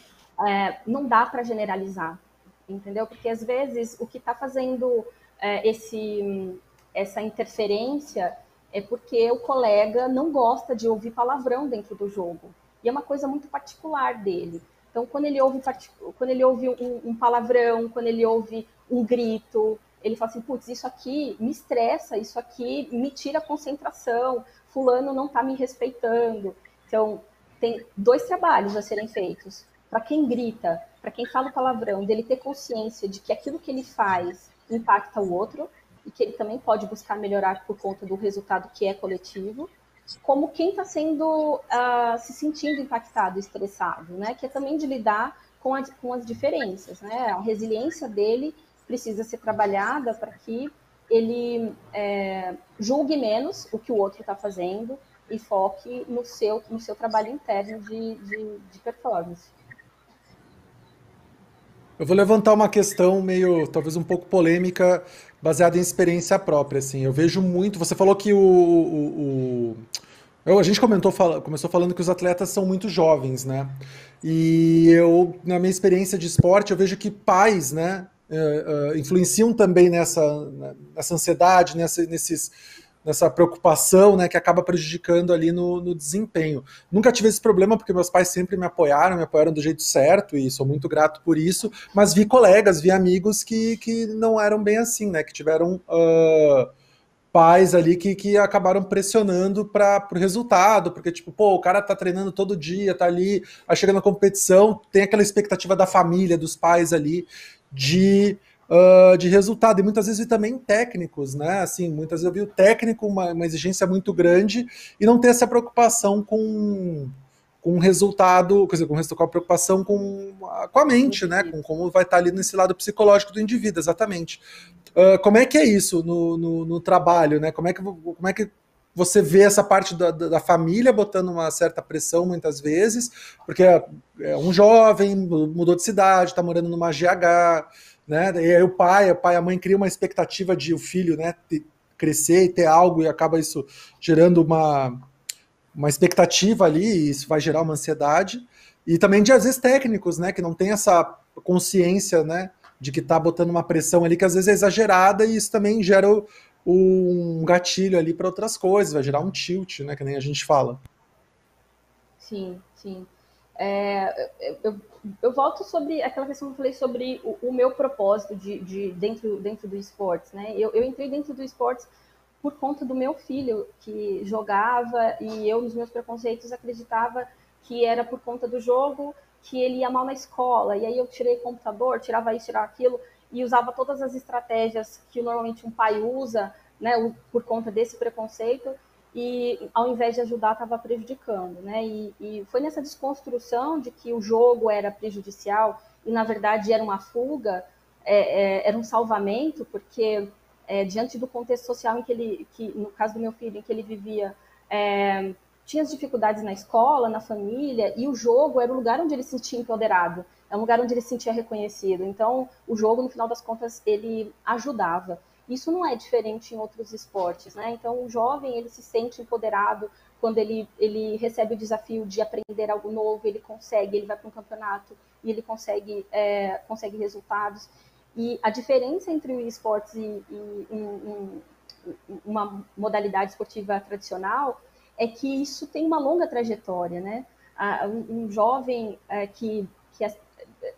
é, não dá para generalizar, entendeu? Porque às vezes o que está fazendo é, esse, essa interferência é porque o colega não gosta de ouvir palavrão dentro do jogo. E é uma coisa muito particular dele. Então, quando ele ouve, quando ele ouve um, um palavrão, quando ele ouve um grito, ele fala assim, putz, isso aqui me estressa, isso aqui me tira a concentração, fulano não está me respeitando. Então, tem dois trabalhos a serem feitos. Para quem grita, para quem fala palavrão, dele ter consciência de que aquilo que ele faz impacta o outro e que ele também pode buscar melhorar por conta do resultado que é coletivo, como quem está sendo uh, se sentindo impactado, estressado, né? Que é também de lidar com, a, com as diferenças, né? A resiliência dele precisa ser trabalhada para que ele é, julgue menos o que o outro está fazendo e foque no seu, no seu trabalho interno de, de, de performance. Eu vou levantar uma questão meio, talvez um pouco polêmica, baseada em experiência própria. Assim, eu vejo muito. Você falou que o, o, o a gente comentou, fala, começou falando que os atletas são muito jovens, né? E eu, na minha experiência de esporte, eu vejo que pais, né, uh, influenciam também nessa, nessa ansiedade, nessa, nesses, nessa preocupação, né, que acaba prejudicando ali no, no, desempenho. Nunca tive esse problema porque meus pais sempre me apoiaram, me apoiaram do jeito certo e sou muito grato por isso. Mas vi colegas, vi amigos que, que não eram bem assim, né, que tiveram uh, pais ali que, que acabaram pressionando para o resultado, porque tipo, pô, o cara tá treinando todo dia, tá ali, aí chega na competição, tem aquela expectativa da família, dos pais ali de, uh, de resultado. E muitas vezes também técnicos, né? Assim, muitas vezes eu vi o técnico uma, uma exigência muito grande e não ter essa preocupação com com resultado, quer dizer, com, com a preocupação com com a mente, né? Com como vai estar ali nesse lado psicológico do indivíduo, exatamente. Uh, como é que é isso no, no, no, trabalho, né? Como é que, como é que você vê essa parte da, da, família botando uma certa pressão muitas vezes, porque é, é um jovem, mudou de cidade, está morando numa GH, né? E aí o pai, o pai, a mãe cria uma expectativa de o filho, né, crescer e ter algo e acaba isso gerando uma uma expectativa ali, e isso vai gerar uma ansiedade. E também de às vezes técnicos, né, que não tem essa consciência, né, de que está botando uma pressão ali que às vezes é exagerada e isso também gera um gatilho ali para outras coisas, vai gerar um tilt, né? Que nem a gente fala. Sim, sim. É, eu, volto sobre aquela questão que eu falei sobre o, o meu propósito de, de, dentro, dentro do esportes, né? Eu, eu entrei dentro do esportes por conta do meu filho que jogava e eu nos meus preconceitos acreditava que era por conta do jogo que ele ia mal na escola e aí eu tirei computador, tirava isso, tirava aquilo e usava todas as estratégias que normalmente um pai usa, né, por conta desse preconceito, e ao invés de ajudar, estava prejudicando, né? E, e, foi nessa desconstrução de que o jogo era prejudicial e na verdade era uma fuga, é, é, era um salvamento, porque é, diante do contexto social em que ele, que no caso do meu filho, em que ele vivia, é, tinha as dificuldades na escola, na família, e o jogo era o lugar onde ele se sentia empoderado é um lugar onde ele se sentia reconhecido. Então, o jogo, no final das contas, ele ajudava. Isso não é diferente em outros esportes, né? Então, o jovem, ele se sente empoderado quando ele, ele recebe o desafio de aprender algo novo, ele consegue, ele vai para um campeonato e ele consegue, é, consegue resultados. E a diferença entre o esportes e, e um, um, uma modalidade esportiva tradicional é que isso tem uma longa trajetória, né? Um, jovem é, que, que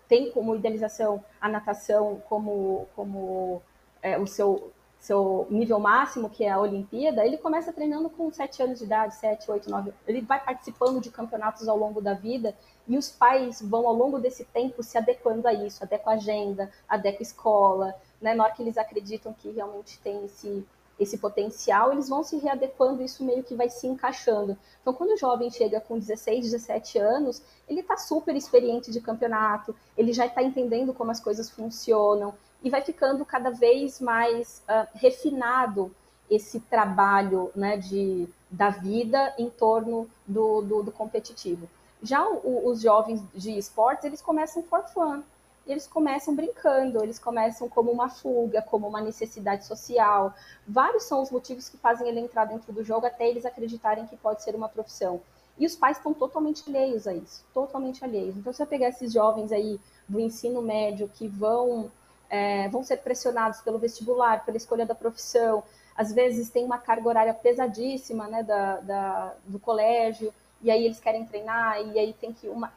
tem como idealização a natação como, como é, o seu seu nível máximo, que é a Olimpíada, ele começa treinando com 7 anos de idade, 7, 8, 9. Ele vai participando de campeonatos ao longo da vida e os pais vão, ao longo desse tempo, se adequando a isso, adequam a agenda, adequam a escola, né? Na hora que eles acreditam que realmente tem esse, esse potencial, eles vão se readequando, isso meio que vai se encaixando. Então, quando o jovem chega com 16, 17 anos, ele está super experiente de campeonato, ele já está entendendo como as coisas funcionam, e vai ficando cada vez mais uh, refinado esse trabalho né, de, da vida em torno do, do, do competitivo. Já o, os jovens de esportes, eles começam for fun, eles começam brincando, eles começam como uma fuga, como uma necessidade social. Vários são os motivos que fazem ele entrar dentro do jogo até eles acreditarem que pode ser uma profissão. E os pais estão totalmente alheios a isso, totalmente alheios. Então, se eu pegar esses jovens aí do ensino médio que vão é, vão ser pressionados pelo vestibular, pela escolha da profissão, às vezes tem uma carga horária pesadíssima né, da, da, do colégio, e aí eles querem treinar, e aí tem que. Uma...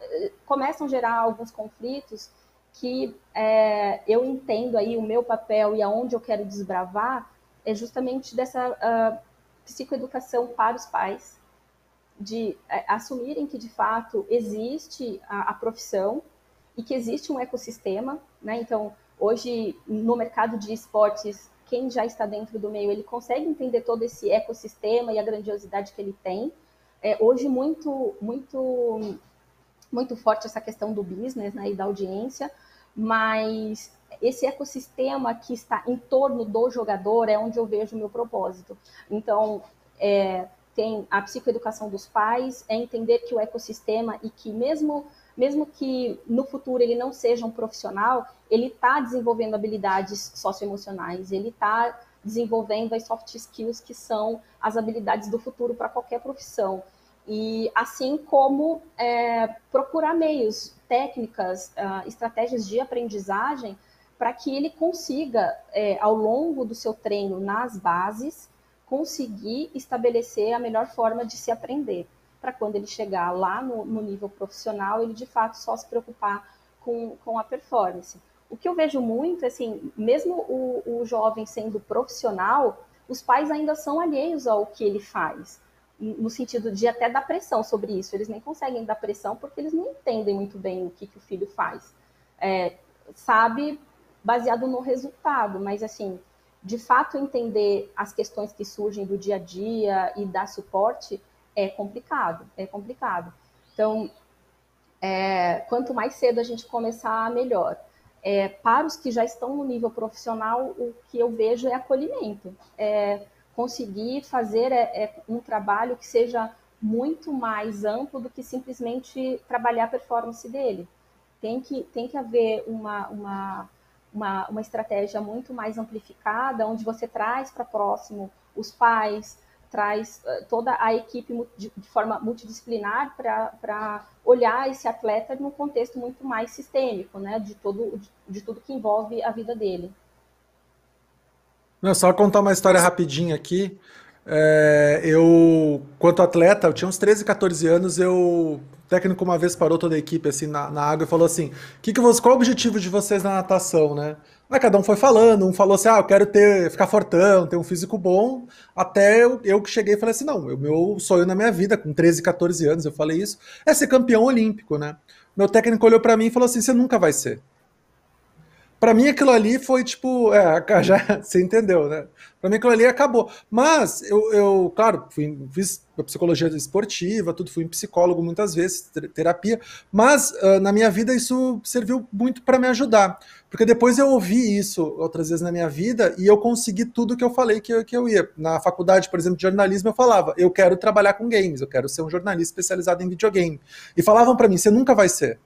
começam a gerar alguns conflitos que é, eu entendo aí o meu papel e aonde eu quero desbravar é justamente dessa uh, psicoeducação para os pais, de uh, assumirem que de fato existe a, a profissão e que existe um ecossistema, né? Então, Hoje, no mercado de esportes, quem já está dentro do meio, ele consegue entender todo esse ecossistema e a grandiosidade que ele tem. É, hoje, muito, muito, muito forte essa questão do business né, e da audiência, mas esse ecossistema que está em torno do jogador é onde eu vejo o meu propósito. Então, é, tem a psicoeducação dos pais, é entender que o ecossistema e que mesmo mesmo que no futuro ele não seja um profissional, ele está desenvolvendo habilidades socioemocionais, ele está desenvolvendo as soft skills que são as habilidades do futuro para qualquer profissão. E assim como é, procurar meios, técnicas, uh, estratégias de aprendizagem para que ele consiga, é, ao longo do seu treino nas bases, conseguir estabelecer a melhor forma de se aprender para quando ele chegar lá no, no, nível profissional, ele de fato só se preocupar com, com a performance. O que eu vejo muito, assim, mesmo o, o jovem sendo profissional, os pais ainda são alheios ao que ele faz, no sentido de até dar pressão sobre isso. Eles nem conseguem dar pressão porque eles não entendem muito bem o que, que o filho faz. É, sabe baseado no resultado, mas assim, de fato entender as questões que surgem do dia a dia e dar suporte é complicado, é complicado. Então, é, quanto mais cedo a gente começar, melhor. É, para os que já estão no nível profissional, o que eu vejo é acolhimento, é conseguir fazer é, é um trabalho que seja muito mais amplo do que simplesmente trabalhar a performance dele. Tem que, tem que haver uma, uma, uma, uma estratégia muito mais amplificada, onde você traz para próximo os pais, traz eh, toda a equipe de, forma multidisciplinar para olhar esse atleta num contexto muito mais sistêmico, né, de, todo, de, de tudo que envolve a vida dele. Não, só contar uma história rapidinha aqui. É, eu, quanto atleta, eu tinha uns 13, 14 anos, eu o técnico uma vez parou toda a equipe assim na, na água e falou assim: que que você, qual o objetivo de vocês na natação, né? Aí cada um foi falando, um falou assim: ah, eu quero ter, ficar fortão, ter um físico bom. Até eu, eu que cheguei e falei assim: não, o meu sonho na minha vida, com 13, 14 anos, eu falei isso, é ser campeão olímpico, né? Meu técnico olhou para mim e falou assim: você nunca vai ser. Para mim aquilo ali foi tipo, é, (laughs) já você entendeu, né? Para mim aquilo ali acabou. Mas eu, eu claro, fui, fiz psicologia esportiva, tudo, fui psicólogo muitas vezes, terapia, mas uh, na minha vida isso serviu muito para me ajudar. Porque depois eu ouvi isso outras vezes na minha vida e eu consegui tudo que eu falei que eu, que eu ia. Na faculdade, por exemplo, de jornalismo, eu falava, eu quero trabalhar com games, eu quero ser um jornalista especializado em videogame. E falavam para mim, você nunca vai ser.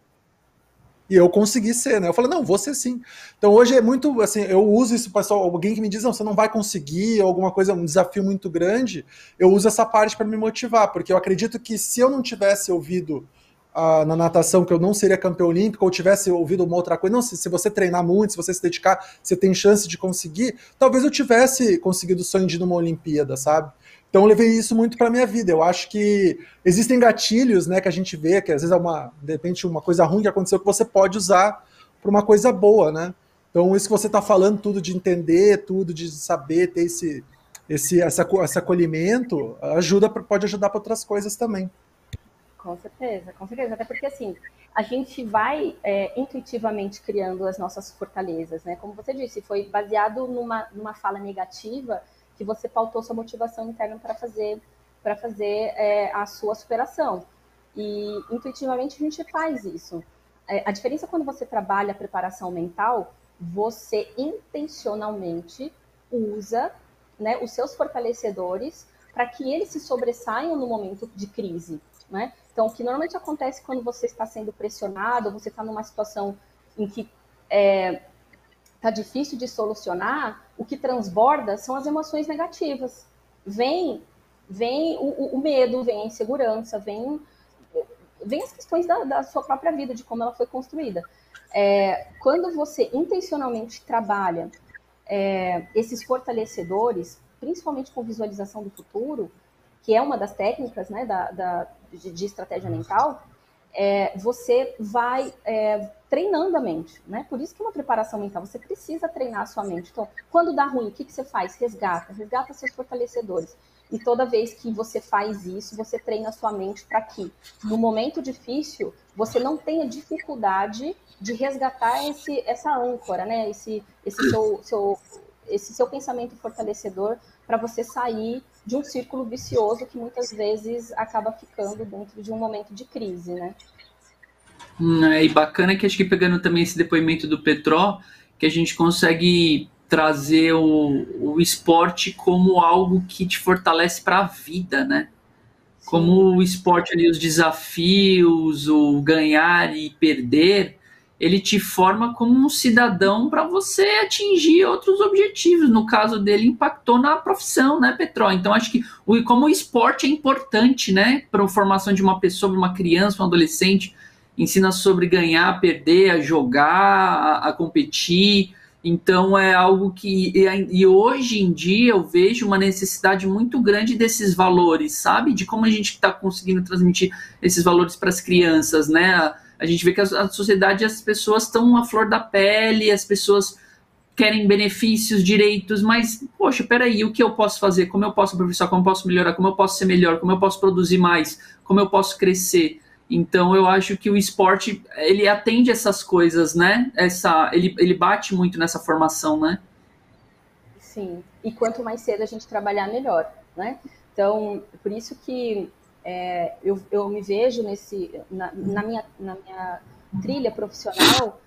E eu consegui ser, né? Eu falei, não, vou ser sim. Então hoje é muito assim, eu uso isso, pessoal, alguém que me diz, não, você não vai conseguir, alguma coisa, um desafio muito grande, eu uso essa parte para me motivar, porque eu acredito que se eu não tivesse ouvido uh, na natação que eu não seria campeão olímpico, ou tivesse ouvido uma outra coisa, não, se, se você treinar muito, se você se dedicar, você tem chance de conseguir, talvez eu tivesse conseguido o sonho de ir numa Olimpíada, sabe? Então eu levei isso muito para minha vida. Eu acho que existem gatilhos, né, que a gente vê que às vezes é uma, de repente uma coisa ruim que aconteceu que você pode usar para uma coisa boa, né? Então, isso que você está falando, tudo de entender, tudo de saber, ter esse, esse, essa, esse acolhimento, ajuda, pode ajudar para outras coisas também. Com certeza, com certeza. Até porque, assim, a gente vai é, intuitivamente criando as nossas fortalezas, né? Como você disse, foi baseado numa, numa fala negativa que você pautou sua motivação interna para fazer para fazer é, a sua superação. E intuitivamente a gente faz isso. É, a diferença quando você trabalha a preparação mental, você intencionalmente usa né, os seus fortalecedores para que eles se sobressaiam no momento de crise. Né? Então, o que normalmente acontece quando você está sendo pressionado, você está numa situação em que está é, tá difícil de solucionar, o que transborda são as emoções negativas. Vem, vem o, o medo, vem a insegurança, vem, vem as questões da, da, sua própria vida, de como ela foi construída. É, quando você intencionalmente trabalha é, esses fortalecedores, principalmente com visualização do futuro, que é uma das técnicas né, da, da de, de, estratégia mental, é, você vai é, treinando a mente, né? Por isso que é uma preparação mental, você precisa treinar a sua mente. Então, quando dá ruim, o que, que você faz? Resgata, resgata seus fortalecedores. E toda vez que você faz isso, você treina a sua mente para que, no momento difícil, você não tenha dificuldade de resgatar esse, essa âncora, né? Esse, esse, seu, seu, esse seu pensamento fortalecedor para você sair de um círculo vicioso que muitas vezes acaba ficando dentro de um momento de crise, né? Hum, é, e bacana que acho que pegando também esse depoimento do Petró, que a gente consegue trazer o, o esporte como algo que te fortalece para a vida, né? Sim. Como o esporte ali, os desafios, o ganhar e perder, ele te forma como um cidadão para você atingir outros objetivos. No caso dele, impactou na profissão, né, Petró? Então, acho que o, como o esporte é importante, né, para a formação de uma pessoa, uma criança, um adolescente, ensina sobre ganhar, perder, a jogar, a, a competir. Então, é algo que. E, e hoje em dia eu vejo uma necessidade muito grande desses valores, sabe? De como a gente está conseguindo transmitir esses valores para as crianças, né? A gente vê que a, a sociedade, as pessoas estão à flor da pele, as pessoas querem benefícios, direitos, mas, poxa, peraí, o que eu posso fazer? Como eu posso aperfeiçoar? Como eu posso melhorar? Como eu posso ser melhor? Como eu posso produzir mais? Como eu posso crescer? Então, eu acho que o esporte, ele atende essas coisas, né? Essa, ele, ele bate muito nessa formação, né? Sim, e quanto mais cedo a gente trabalhar, melhor, né? Então, por isso que é, eu, eu me vejo nesse, na, na, minha, na minha trilha profissional,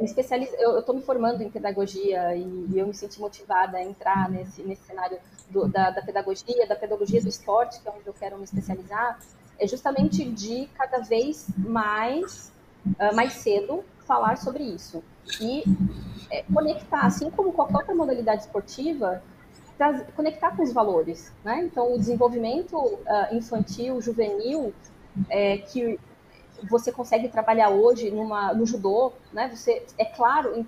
é, eu estou me formando em pedagogia e, eu me senti motivada a entrar nesse, nesse cenário do, da, da, pedagogia, da pedagogia do esporte, que é onde eu quero me especializar, é justamente de cada vez mais, uh, mais cedo, falar sobre isso. E é, conectar, assim como qualquer outra modalidade esportiva, conectar com os valores, né? Então, o desenvolvimento uh, infantil, juvenil, é, que você consegue trabalhar hoje numa, no judô, né? Você é claro,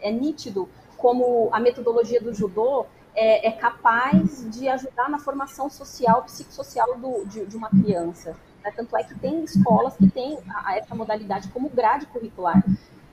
é nítido como a metodologia do judô é, é capaz de ajudar na formação social, psicossocial do, de, de uma criança. Né? Tanto é que tem escolas que têm essa modalidade como grade curricular.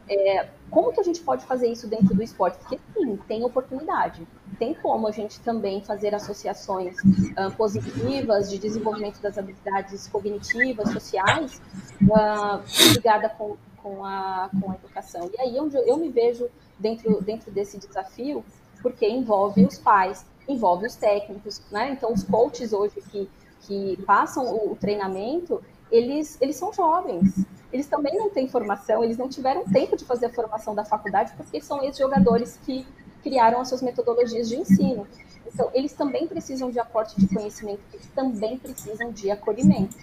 É, como que a gente pode fazer isso dentro do esporte? Porque sim, tem oportunidade. Tem como a gente também fazer associações uh, positivas de desenvolvimento das habilidades cognitivas, sociais, uh, ligada com, com, a, com a educação. E aí é onde eu me vejo dentro, dentro desse desafio, porque envolve os pais, envolve os técnicos, né? Então, os coaches hoje que, que passam o, o treinamento, eles, eles são jovens, eles também não têm formação, eles não tiveram tempo de fazer a formação da faculdade, porque são esses jogadores que criaram as suas metodologias de ensino. Então, eles também precisam de aporte de conhecimento, eles também precisam de acolhimento.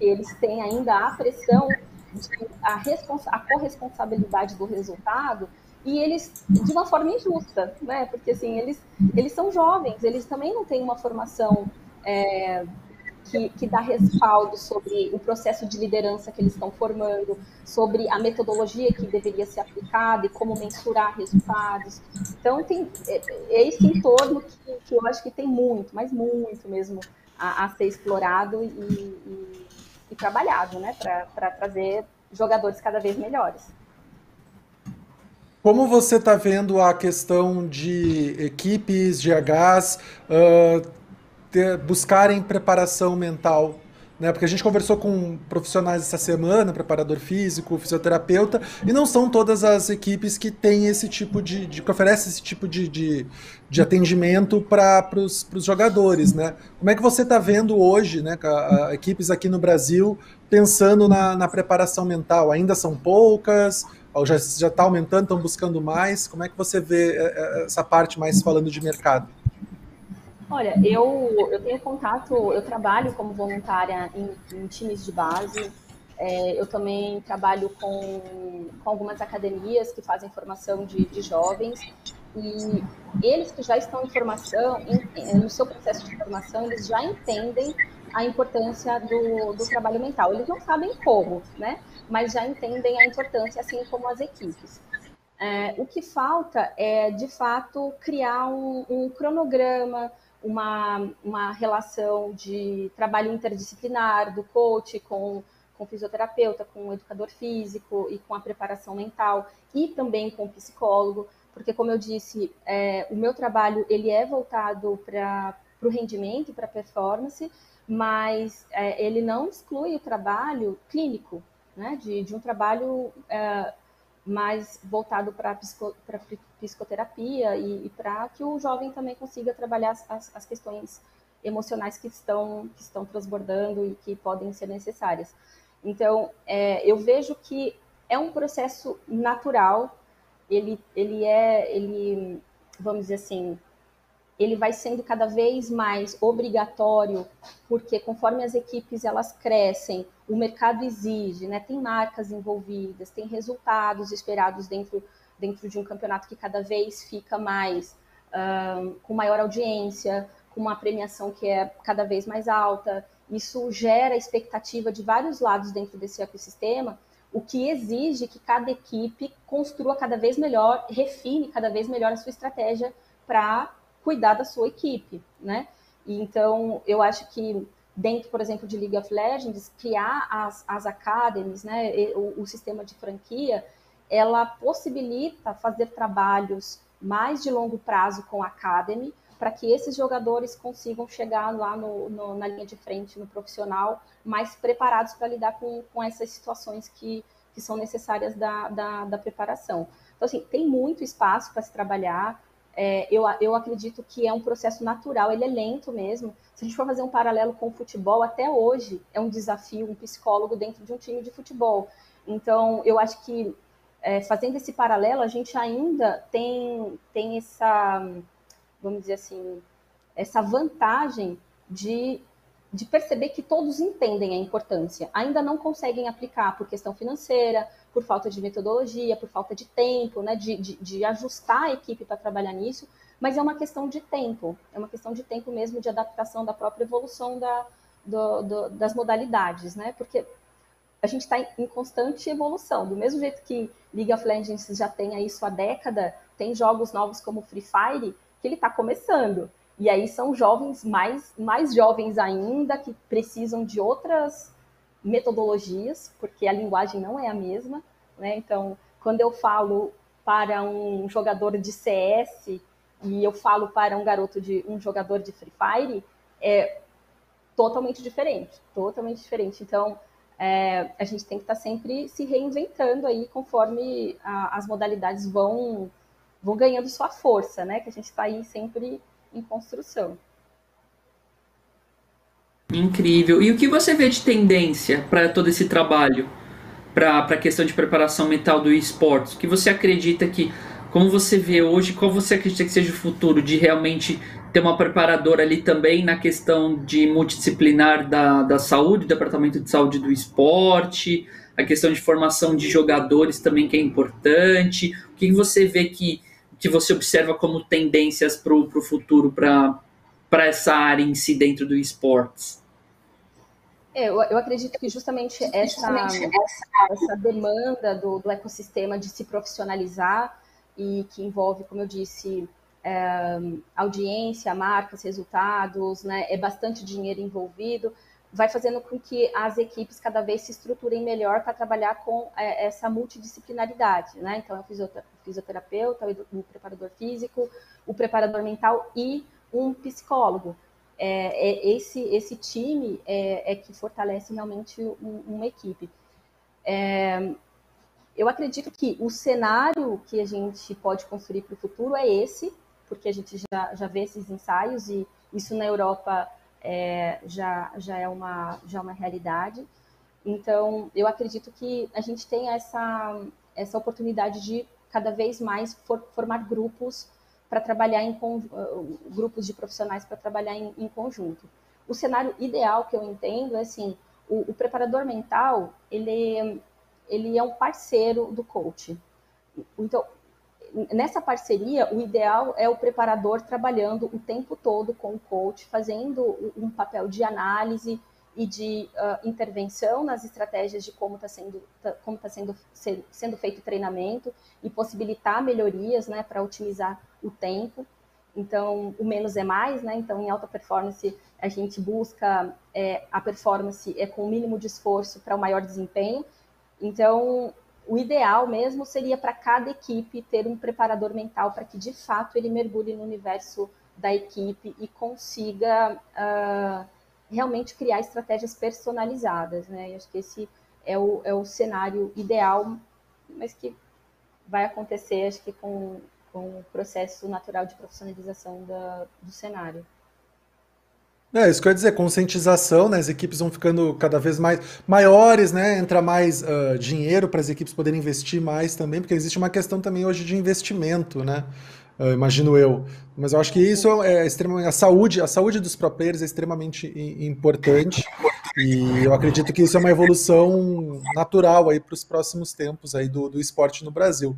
Eles têm ainda a pressão, a, a corresponsabilidade do resultado, e eles, de uma forma injusta, né? Porque, assim, eles, eles são jovens, eles também não têm uma formação é, que, que dá respaldo sobre o processo de liderança que eles estão formando, sobre a metodologia que deveria ser aplicada e como mensurar resultados. Então, tem, é, é esse entorno que, que eu acho que tem muito, mas muito mesmo, a, a ser explorado e, e, e trabalhado, né, para trazer jogadores cada vez melhores. Como você está vendo a questão de equipes, GHs, uh, ter, buscarem preparação mental né? Porque a gente conversou com profissionais essa semana, preparador físico, fisioterapeuta, e não são todas as equipes que têm esse tipo de, de que oferecem esse tipo de, de, de atendimento para os jogadores, né? Como é que você está vendo hoje, né, a, a, equipes aqui no Brasil pensando na, na preparação mental? Ainda são poucas? Ou já está aumentando, estão buscando mais? Como é que você vê é, é, essa parte mais falando de mercado? Olha, eu, eu tenho contato, eu trabalho como voluntária em, em times de base, é, eu também trabalho com, com algumas academias que fazem formação de, de jovens, e eles que já estão em formação, em, no seu processo de formação, eles já entendem a importância do, do trabalho mental. Eles não sabem como, né? Mas já entendem a importância, assim como as equipes. É, o que falta é, de fato, criar um, um cronograma, uma, uma relação de trabalho interdisciplinar do coach com, com o fisioterapeuta, com o educador físico e com a preparação mental e também com o psicólogo, porque como eu disse, é, o meu trabalho ele é voltado para o rendimento, para a performance, mas é, ele não exclui o trabalho clínico, né, de, de um trabalho é, mais voltado para psico, psicoterapia e, e para que o jovem também consiga trabalhar as, as, questões emocionais que estão, que estão transbordando e que podem ser necessárias. Então, é, eu vejo que é um processo natural, ele, ele é, ele, vamos dizer assim, ele vai sendo cada vez mais obrigatório, porque conforme as equipes elas crescem, o mercado exige, né? Tem marcas envolvidas, tem resultados esperados dentro, dentro de um campeonato que cada vez fica mais um, com maior audiência, com uma premiação que é cada vez mais alta. Isso gera expectativa de vários lados dentro desse ecossistema, o que exige que cada equipe construa cada vez melhor, refine cada vez melhor a sua estratégia para cuidar da sua equipe, né? E então, eu acho que dentro, por exemplo, de League of Legends, criar as, as academies, né, o, o sistema de franquia, ela possibilita fazer trabalhos mais de longo prazo com a academy, para que esses jogadores consigam chegar lá no, no, na linha de frente, no profissional, mais preparados para lidar com, com essas situações que, que são necessárias da, da, da preparação. Então, assim, tem muito espaço para se trabalhar, é, eu, eu acredito que é um processo natural, ele é lento mesmo. Se a gente for fazer um paralelo com o futebol, até hoje é um desafio um psicólogo dentro de um time de futebol. Então, eu acho que é, fazendo esse paralelo, a gente ainda tem, tem essa, vamos dizer assim, essa vantagem de, de perceber que todos entendem a importância. Ainda não conseguem aplicar por questão financeira, por falta de metodologia, por falta de tempo, né, de, de, de ajustar a equipe para trabalhar nisso, mas é uma questão de tempo, é uma questão de tempo mesmo de adaptação da própria evolução da, do, do, das modalidades, né? Porque a gente está em constante evolução. Do mesmo jeito que League of Legends já tem aí sua década, tem jogos novos como Free Fire que ele está começando. E aí são jovens mais, mais jovens ainda que precisam de outras metodologias, porque a linguagem não é a mesma, né? Então, quando eu falo para um jogador de CS e eu falo para um garoto de um jogador de Free Fire, é totalmente diferente, totalmente diferente. Então, é, a gente tem que estar sempre se reinventando aí conforme a, as modalidades vão vão ganhando sua força, né? Que a gente está aí sempre em construção. Incrível. E o que você vê de tendência para todo esse trabalho, para a questão de preparação mental do esportes? O que você acredita que, como você vê hoje, qual você acredita que seja o futuro de realmente ter uma preparadora ali também na questão de multidisciplinar da, da saúde, departamento de saúde do esporte, a questão de formação de jogadores também que é importante. O que você vê que, que você observa como tendências para o futuro para essa área em si dentro do esportes? É, eu, eu, acredito que justamente essa, essa demanda do, do, ecossistema de se profissionalizar e que envolve, como eu disse, é, audiência, marcas, resultados, né, é bastante dinheiro envolvido, vai fazendo com que as equipes cada vez se estruturem melhor para trabalhar com é, essa multidisciplinaridade, né? Então, o fisioterapeuta, o preparador físico, o preparador mental e um psicólogo. É, é esse, esse time é, é que fortalece realmente um, uma equipe. É, eu acredito que o cenário que a gente pode construir para o futuro é esse, porque a gente já, já vê esses ensaios e isso na Europa é, já, já, é uma, já é uma realidade. Então, eu acredito que a gente tem essa, essa oportunidade de cada vez mais for, formar grupos para trabalhar em uh, grupos de profissionais para trabalhar em, em, conjunto. O cenário ideal que eu entendo é assim, o, o, preparador mental ele ele é um parceiro do coach. Então nessa parceria, o ideal é o preparador trabalhando o tempo todo com o coach, fazendo um papel de análise e de uh, intervenção nas estratégias de como está sendo, tá, como tá sendo, sendo feito o treinamento e possibilitar melhorias né, para otimizar o tempo. Então, o menos é mais, né? Então, em alta performance, a gente busca é, a performance é com o mínimo de esforço para o maior desempenho. Então, o ideal mesmo seria para cada equipe ter um preparador mental para que de fato ele mergulhe no universo da equipe e consiga uh, realmente criar estratégias personalizadas, né? Eu acho que esse é o, é o cenário ideal, mas que vai acontecer, acho que com, com o processo natural de profissionalização da, do cenário. É, isso que eu ia dizer, conscientização, né? As equipes vão ficando cada vez mais maiores, né? Entra mais uh, dinheiro para as equipes poderem investir mais também, porque existe uma questão também hoje de investimento, né? Uh, imagino eu. Mas eu acho que isso é extremamente. A saúde, a saúde dos pro players é extremamente importante. E eu acredito que isso é uma evolução natural aí para os próximos tempos aí do, do esporte no Brasil.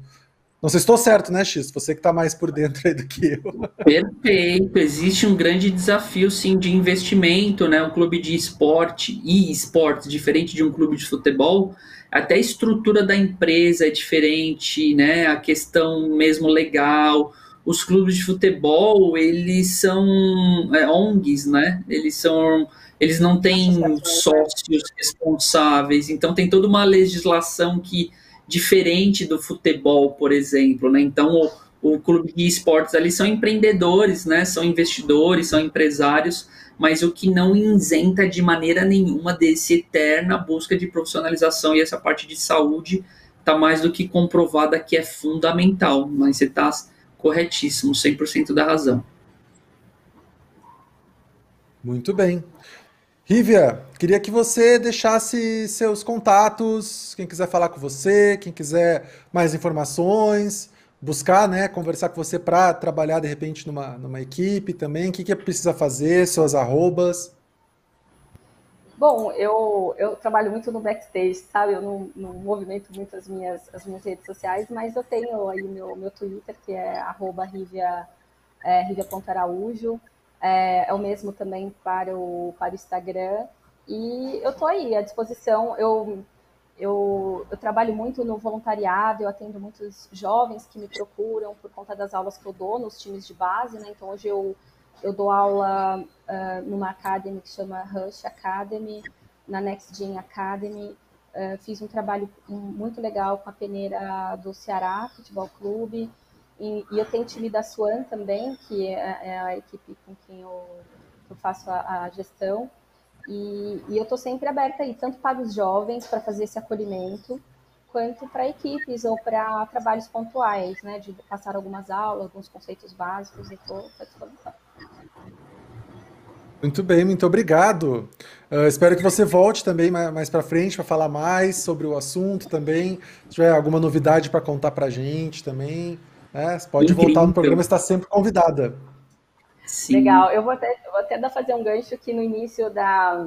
Não sei se estou certo, né, X? Você que está mais por dentro aí do que eu. Perfeito. Existe um grande desafio, sim, de investimento, né? Um clube de esporte e esporte, diferente de um clube de futebol, até a estrutura da empresa é diferente, né? A questão mesmo legal. Os clubes de futebol, eles são é, ONGs, né? Eles são eles não têm sócios responsáveis, então tem toda uma legislação que diferente do futebol, por exemplo, né? Então, o, o clube de esportes ali são empreendedores, né? São investidores, são empresários, mas o que não isenta de maneira nenhuma desse eterna busca de profissionalização e essa parte de saúde está mais do que comprovada que é fundamental, mas você está corretíssimo, 100% da razão. Muito bem. Rívia, queria que você deixasse seus contatos, quem quiser falar com você, quem quiser mais informações, buscar, né, conversar com você para trabalhar de repente numa, numa equipe também, o que, que precisa fazer, suas arrobas. Bom, eu, eu trabalho muito no backstage, sabe? Eu não, não movimento muito as minhas, as minhas redes sociais, mas eu tenho aí meu, meu Twitter, que é arroba Rívia, é, é, é o mesmo também para o, para o Instagram. E eu estou aí à disposição. Eu, eu, eu trabalho muito no voluntariado, eu atendo muitos jovens que me procuram por conta das aulas que eu dou nos times de base, né? Então hoje eu, eu dou aula uh, numa academy que chama Rush Academy, na Next Gen Academy. Uh, fiz um trabalho muito legal com a peneira do Ceará Futebol Clube. E, e, eu tenho o time da Swan também, que é, é a equipe com quem eu, eu faço a, a gestão. E, e eu estou sempre aberta aí, tanto para os jovens, para fazer esse acolhimento, quanto para equipes ou para trabalhos pontuais, né? De passar algumas aulas, alguns conceitos básicos, e estou à disposição. Muito bem, muito obrigado. Uh, espero que você volte também mais, mais para frente para falar mais sobre o assunto também. Se tiver alguma novidade para contar para a gente também. É, você pode Incrível. voltar no programa, está sempre convidada. Sim. Legal, eu vou até, vou até dar fazer um gancho que no início da,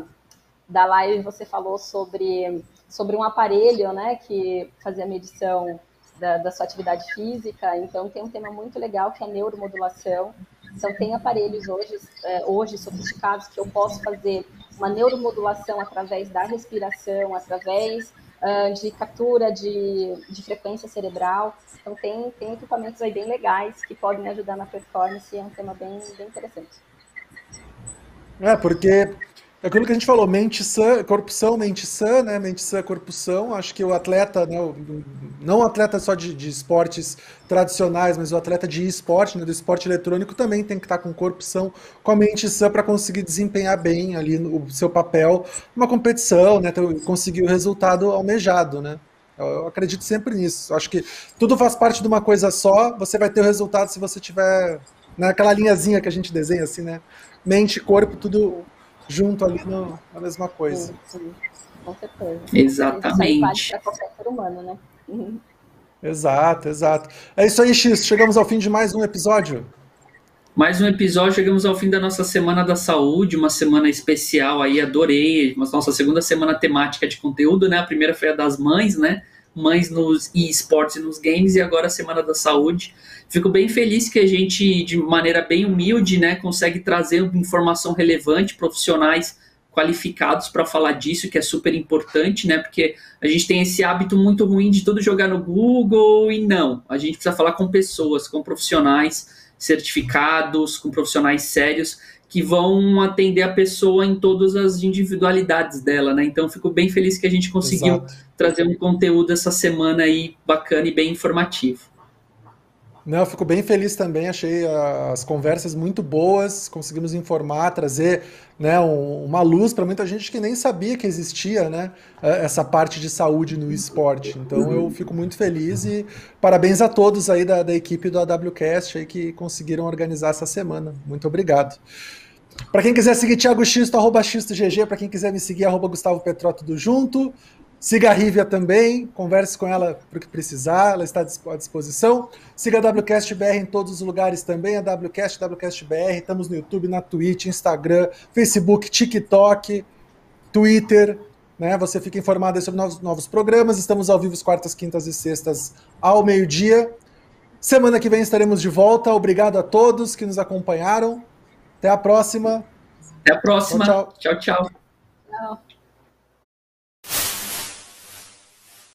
da live você falou sobre, sobre um aparelho, né, que fazia medição da, da sua atividade física, então tem um tema muito legal que é a neuromodulação, então tem aparelhos hoje, é, hoje sofisticados que eu posso fazer uma neuromodulação através da respiração, através uh, de captura de, de frequência cerebral. Então, tem, tem equipamentos aí bem legais que podem ajudar na performance, é um tema bem, bem interessante. É, porque É aquilo que a gente falou, mente sã, corpo são, mente sã, né? Mente sã, corpo são. Acho que o atleta, né? Não o atleta só de, de, esportes tradicionais, mas o atleta de esporte, né? Do esporte eletrônico também tem que estar com o corpo são, com a mente sã para conseguir desempenhar bem ali o seu papel numa competição, né? Conseguir o resultado almejado, né? Eu acredito sempre nisso. Acho que tudo faz parte de uma coisa só. Você vai ter o resultado se você tiver naquela linhazinha que a gente desenha assim, né? Mente, corpo, tudo junto ali no, na mesma coisa. Sim, sim. Com certeza. Exatamente. Para qualquer ser humano, né? Uhum. Exato, exato. É isso aí, X. Chegamos ao fim de mais um episódio. Mais um episódio, chegamos ao fim da nossa Semana da Saúde, uma semana especial aí, adorei. Nossa segunda semana temática de conteúdo, né? A primeira foi a das mães, né? Mães nos esportes e nos games, e agora a Semana da Saúde. Fico bem feliz que a gente, de maneira bem humilde, né, consegue trazer informação relevante, profissionais qualificados para falar disso, que é super importante, né? Porque a gente tem esse hábito muito ruim de tudo jogar no Google e não. A gente precisa falar com pessoas, com profissionais certificados, com profissionais sérios que vão atender a pessoa em todas as individualidades dela, né? Então fico bem feliz que a gente conseguiu Exato. trazer um conteúdo essa semana aí bacana e bem informativo. Não, eu fico bem feliz também, achei as conversas muito boas, conseguimos informar, trazer né, um, uma luz para muita gente que nem sabia que existia né, é, essa parte de saúde no esporte. Então eu fico muito feliz e parabéns a todos aí da, da equipe do AWCast aí que conseguiram organizar essa semana. Muito obrigado. Para quem quiser seguir Thiago Xisto, arroba para quem quiser me seguir, arroba Gustavo Petró, tudo junto. Siga a Rívia também, converse com ela para o que precisar, ela está à disposição. Siga a WCast BR em todos os lugares também, a WCast, WCast BR. Estamos no YouTube, na Twitch, Instagram, Facebook, TikTok, Twitter. Né? Você fica informado sobre novos, novos programas. Estamos ao vivo quartas, quintas e sextas ao meio-dia. Semana que vem estaremos de volta. Obrigado a todos que nos acompanharam. Até a próxima. Até a próxima. tchau. tchau. tchau. tchau.